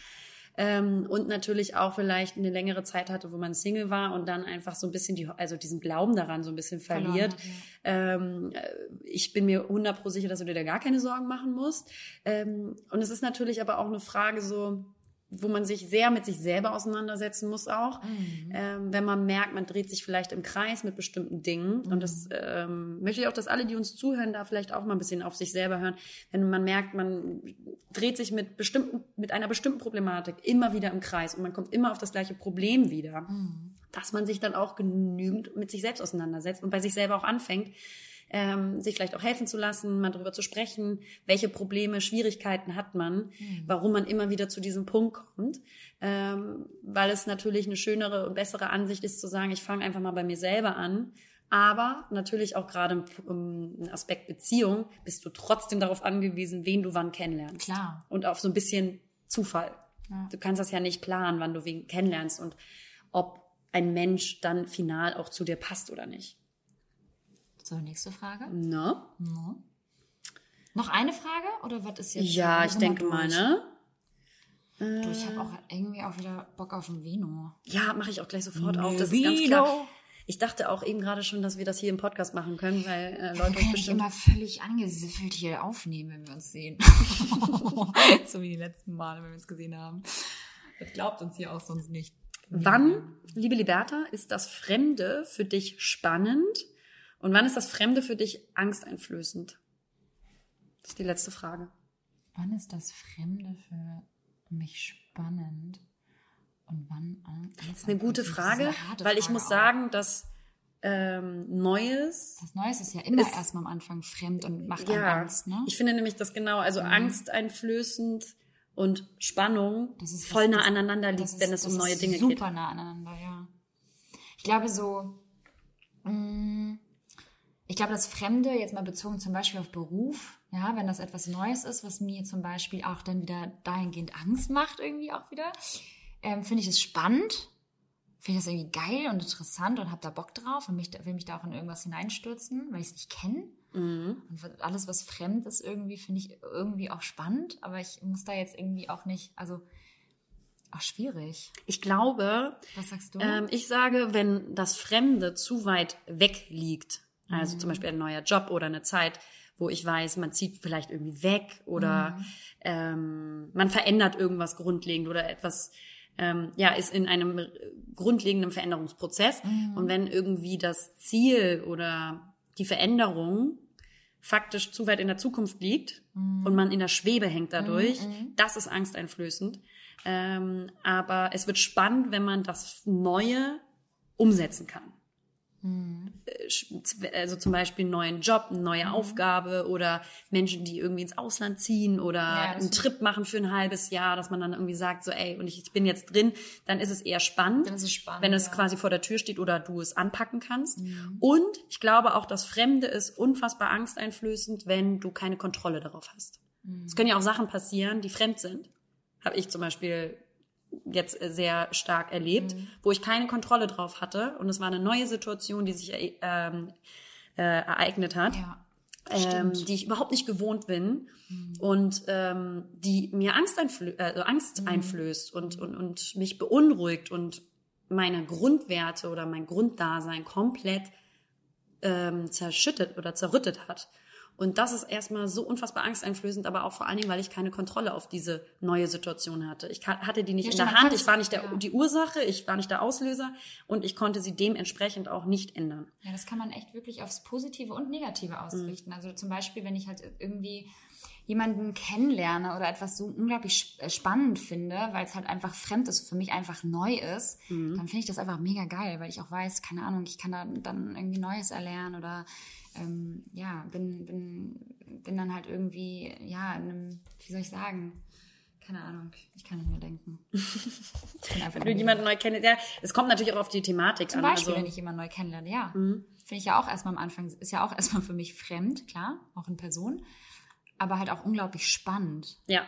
Ähm, und natürlich auch vielleicht eine längere Zeit hatte, wo man Single war und dann einfach so ein bisschen die, also diesen Glauben daran so ein bisschen verliert. ja. Ähm, äh, ich bin mir 100 pro sicher, dass du dir da gar keine Sorgen machen musst. Ähm, und es ist natürlich aber auch eine Frage so, wo man sich sehr mit sich selber auseinandersetzen muss auch. Mhm. Ähm, wenn man merkt, man dreht sich vielleicht im Kreis mit bestimmten Dingen. Und das ähm, möchte ich auch, dass alle, die uns zuhören, da vielleicht auch mal ein bisschen auf sich selber hören. Wenn man merkt, man dreht sich mit bestimmten, mit einer bestimmten Problematik immer wieder im Kreis und man kommt immer auf das gleiche Problem wieder, Mhm. dass man sich dann auch genügend mit sich selbst auseinandersetzt und bei sich selber auch anfängt, ähm, sich vielleicht auch helfen zu lassen, mal darüber zu sprechen, welche Probleme, Schwierigkeiten hat man, warum man immer wieder zu diesem Punkt kommt, ähm, weil es natürlich eine schönere und bessere Ansicht ist zu sagen, ich fange einfach mal bei mir selber an. Aber natürlich auch gerade im, im Aspekt Beziehung bist du trotzdem darauf angewiesen, wen du wann kennenlernst. Klar. Und auf so ein bisschen Zufall. Ja. Du kannst das ja nicht planen, wann du wen kennenlernst und ob ein Mensch dann final auch zu dir passt oder nicht. So, nächste Frage. Ne? Ja. Noch eine Frage oder was ist jetzt? Ja, ich denke mal, ne? Du, ich habe auch irgendwie auch wieder Bock auf ein Vino. Ja, mache ich auch gleich sofort auf. Das ist Vino. ganz klar. Ich dachte auch eben gerade schon, dass wir das hier im Podcast machen können, weil äh, Leute nicht bestimmt. immer völlig angesiffelt hier aufnehmen, wenn wir uns sehen. so wie die letzten Male, wenn wir uns gesehen haben. Das glaubt uns hier auch sonst nicht. Wann, liebe Liberta, ist das Fremde für dich spannend und wann ist das Fremde für dich angsteinflößend? Das ist die letzte Frage. Wann ist das Fremde für mich spannend? Und wann? Das ist eine gute Frage, weil ich muss sagen, dass ähm, Neues das Neues ist ja immer ist- erstmal am Anfang fremd und macht Ja, Angst, ne? ich finde nämlich, dass genau, also angsteinflößend und Spannung Das ist voll was- nah das- aneinander liegt, Das ist- wenn es das um neue ist Dinge super geht. nah aneinander, ja. Ich glaube so, mh, ich glaube das Fremde, jetzt mal bezogen zum Beispiel auf Beruf, ja, wenn das etwas Neues ist, was mir zum Beispiel auch dann wieder dahingehend Angst macht, irgendwie auch wieder, ähm, finde ich es spannend, finde ich das irgendwie geil und interessant und habe da Bock drauf und mich, will mich da auch in irgendwas hineinstürzen, weil ich es nicht kenne. Mhm. Und alles, was fremd ist, irgendwie finde ich irgendwie auch spannend, aber ich muss da jetzt irgendwie auch nicht, also auch schwierig. Ich glaube, Was sagst du? ähm, ich sage, wenn das Fremde zu weit weg liegt, also Mhm. zum Beispiel ein neuer Job oder eine Zeit, wo ich weiß, man zieht vielleicht irgendwie weg oder Mhm. ähm, man verändert irgendwas grundlegend oder etwas, ähm, ja, ist in einem grundlegenden Veränderungsprozess. Mhm. Und wenn irgendwie das Ziel oder die Veränderung faktisch zu weit in der Zukunft liegt Mhm. und man in der Schwebe hängt dadurch, das ist angsteinflößend. Ähm, aber es wird spannend, wenn man das Neue umsetzen kann. Äh, sch- Also zum Beispiel einen neuen Job, eine neue Aufgabe oder Menschen, die irgendwie ins Ausland ziehen oder Ja, einen Trip machen für ein halbes Jahr, dass man dann irgendwie sagt, so ey, und ich, ich bin jetzt drin, dann ist es eher spannend, es spannend, wenn es ja. Mhm. quasi vor der Tür steht oder du es anpacken kannst. Und ich glaube auch, das Fremde ist unfassbar angsteinflößend, wenn du keine Kontrolle darauf hast. Mhm. Es können ja auch Sachen passieren, die fremd sind. Habe ich zum Beispiel jetzt äh, sehr stark erlebt, Mhm. wo ich keine Kontrolle drauf hatte und es war eine neue Situation, die sich äh, ähm, äh, ereignet hat, ja. ähm, die ich überhaupt nicht gewohnt bin und ähm, die mir Angst, einflö äh, also Angst Mhm. einflößt und, und, und mich beunruhigt und meine Grundwerte oder mein Grunddasein komplett ähm, zerschüttet oder zerrüttet hat. Und das ist erstmal so unfassbar angsteinflößend, aber auch vor allen Dingen, weil ich keine Kontrolle auf diese neue Situation hatte. Ich hatte die nicht Ja, in der Hand, ich war nicht der, ja. die Ursache, ich war nicht der Auslöser und ich konnte sie dementsprechend auch nicht ändern. Ja, das kann man echt wirklich aufs Positive und Negative ausrichten. Also zum Beispiel, wenn ich halt irgendwie jemanden kennenlerne oder etwas so unglaublich äh, spannend finde, weil es halt einfach fremd ist, für mich einfach neu ist, dann finde ich das einfach mega geil, weil ich auch weiß, keine Ahnung, ich kann da dann irgendwie Neues erlernen oder ähm, ja, bin, bin, bin dann halt irgendwie, ja, in einem, wie soll ich sagen, keine Ahnung, ich kann nicht mehr denken. Wenn du nur- jemanden neu kennst, ja, es kommt natürlich auch auf die Thematik zum an. Beispiel, also, wenn ich jemanden neu kennenlerne, ja. Finde ich ja auch erstmal am Anfang, ist ja auch erstmal für mich fremd, klar, auch in Person, aber halt auch unglaublich spannend. ja,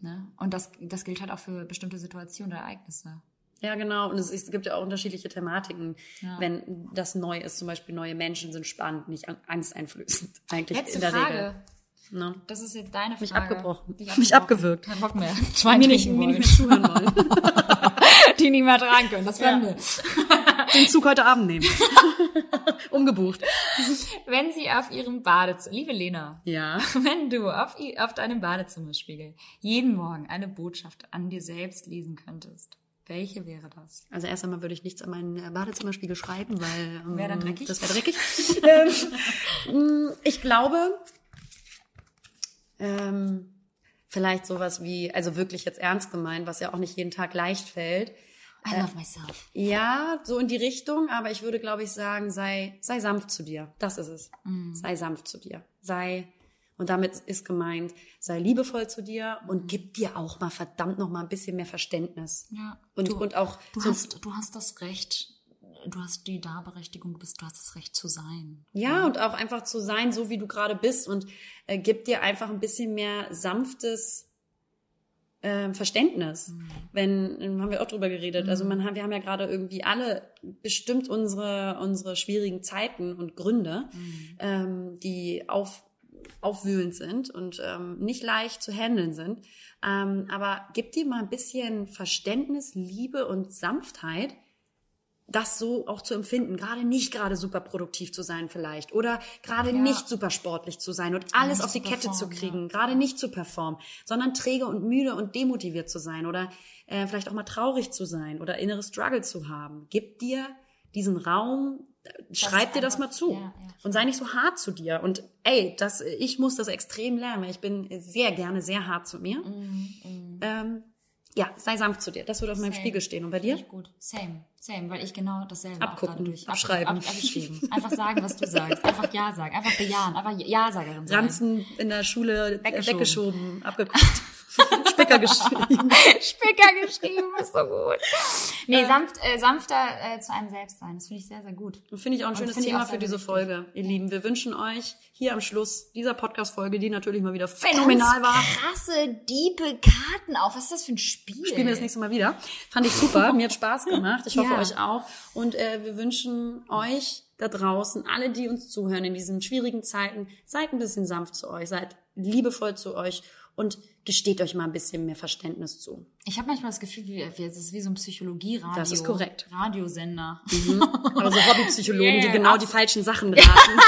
Ne? Und das, das gilt halt auch für bestimmte Situationen oder Ereignisse. Ja, genau. Und es, es gibt ja auch unterschiedliche Thematiken. Ja. Wenn das neu ist, zum Beispiel neue Menschen sind spannend, nicht an- angsteinflößend. Eigentlich Letzte in der Frage. Regel. Ne? Das ist jetzt deine Frage. Mich abgebrochen. Dich Mich abgewürgt. Kein Bock mehr. Schwein Mir nicht, mir nicht mehr zuhören wollen. Die nicht mehr tragen können. Das werden wir. Den Zug heute Abend nehmen. Umgebucht. Wenn Sie auf Ihrem Badezimmer, liebe Lena, Ja. wenn du auf, auf deinem Badezimmerspiegel jeden Morgen eine Botschaft an dir selbst lesen könntest, welche wäre das? Also erst einmal würde ich nichts an meinen äh, Badezimmerspiegel schreiben, weil ähm, Wäre dann dreckig? das wäre dreckig. ähm, mh, ich glaube, ähm, vielleicht sowas wie, also wirklich jetzt ernst gemeint, was ja auch nicht jeden Tag leicht fällt. I love myself. Ja, so in die Richtung, aber ich würde, glaube ich, sagen, sei, sei sanft zu dir. Das ist es. Sei sanft zu dir. Sei, und damit ist gemeint, sei liebevoll zu dir und gib dir auch mal verdammt noch mal ein bisschen mehr Verständnis. Ja. Und, du, und auch du hast, du hast das Recht, du hast die Darberechtigung, du bist, du hast das Recht zu sein. ja, und auch einfach zu sein, so wie du gerade bist und äh, gib dir einfach ein bisschen mehr sanftes äh, Verständnis. Wenn, ähm, haben wir auch drüber geredet. Also man, haben- wir haben ja gerade irgendwie alle bestimmt unsere, unsere schwierigen Zeiten und Gründe, ähm, die auf, aufwühlend sind und ähm, nicht leicht zu handeln sind. Ähm, aber gib dir mal ein bisschen Verständnis, Liebe und Sanftheit, das so auch zu empfinden, gerade nicht gerade super produktiv zu sein vielleicht oder gerade Ja. nicht super sportlich zu sein und alles Nicht auf die Kette zu kriegen, gerade nicht zu performen, sondern träge und müde und demotiviert zu sein oder äh, vielleicht auch mal traurig zu sein oder innere Struggle zu haben. Gib dir diesen Raum, äh, schreib dir das mal zu ja, und sei nicht so hart zu dir. Und ey, das, ich muss das extrem lernen, weil ich bin sehr gerne sehr hart zu mir. Ähm, ja, sei sanft zu dir. Das würde auf meinem Same. Spiegel stehen. Und bei dir? gut. Same, same, weil ich genau dasselbe Abgucken, auch durch. abschreiben. Ab, abgeschrieben. Einfach sagen, was du sagst. Einfach Ja sagen. Einfach bejahen. Einfach Ja-Sagerin sein. Ranzen in der Schule Weggeschoben. weggeschoben, abgeguckt. Spicker geschrieben. Spicker geschrieben, ist so gut. Nee, sanft, äh, sanfter äh, zu einem selbst sein. Das finde ich sehr, sehr gut. Finde ich auch ein Und schönes Thema für diese wichtig. Folge, ihr Lieben. Wir wünschen euch hier am Schluss dieser Podcast-Folge, die natürlich mal wieder phänomenal war. Krasse, diepe Karten auf. Was ist das für ein Spiel? Spielen wir das nächste Mal wieder. Fand ich super. Mir hat Spaß gemacht. Ich hoffe Ja. euch auch. Und äh, wir wünschen euch da draußen, alle, die uns zuhören in diesen schwierigen Zeiten, seid ein bisschen sanft zu euch, seid liebevoll zu euch und gesteht euch mal ein bisschen mehr Verständnis zu. Ich habe manchmal das Gefühl, wie, wie, es ist wie so ein Psychologie-Radio. Das ist korrekt. Radiosender. Aber so Hobbypsychologen, Ja, die genau die falschen Sachen raten.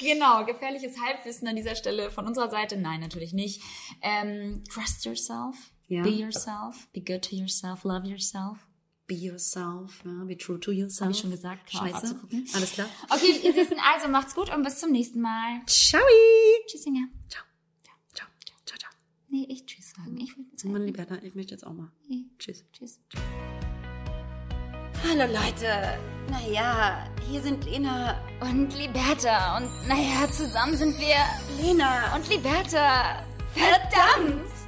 Genau, gefährliches Halbwissen an dieser Stelle von unserer Seite. Nein, natürlich nicht. Ähm, trust yourself. Ja. Be yourself. Be good to yourself. Love yourself. Be yourself, ja, be true to yourself. Hab ich schon gesagt. Scheiße. Alles klar. Okay, ihr Süßen, also macht's gut und bis zum nächsten Mal. Ciao. Tschüss. Ciao. Ciao. Nee, ich tschüss sagen. Ich will sagen. Mann, Liberta, ich möchte jetzt auch mal. Nee. Tschüss. Tschüss. Hallo Leute. Naja, hier sind Lena Und Liberta. Und naja, zusammen sind wir Lena und Liberta. Verdammt!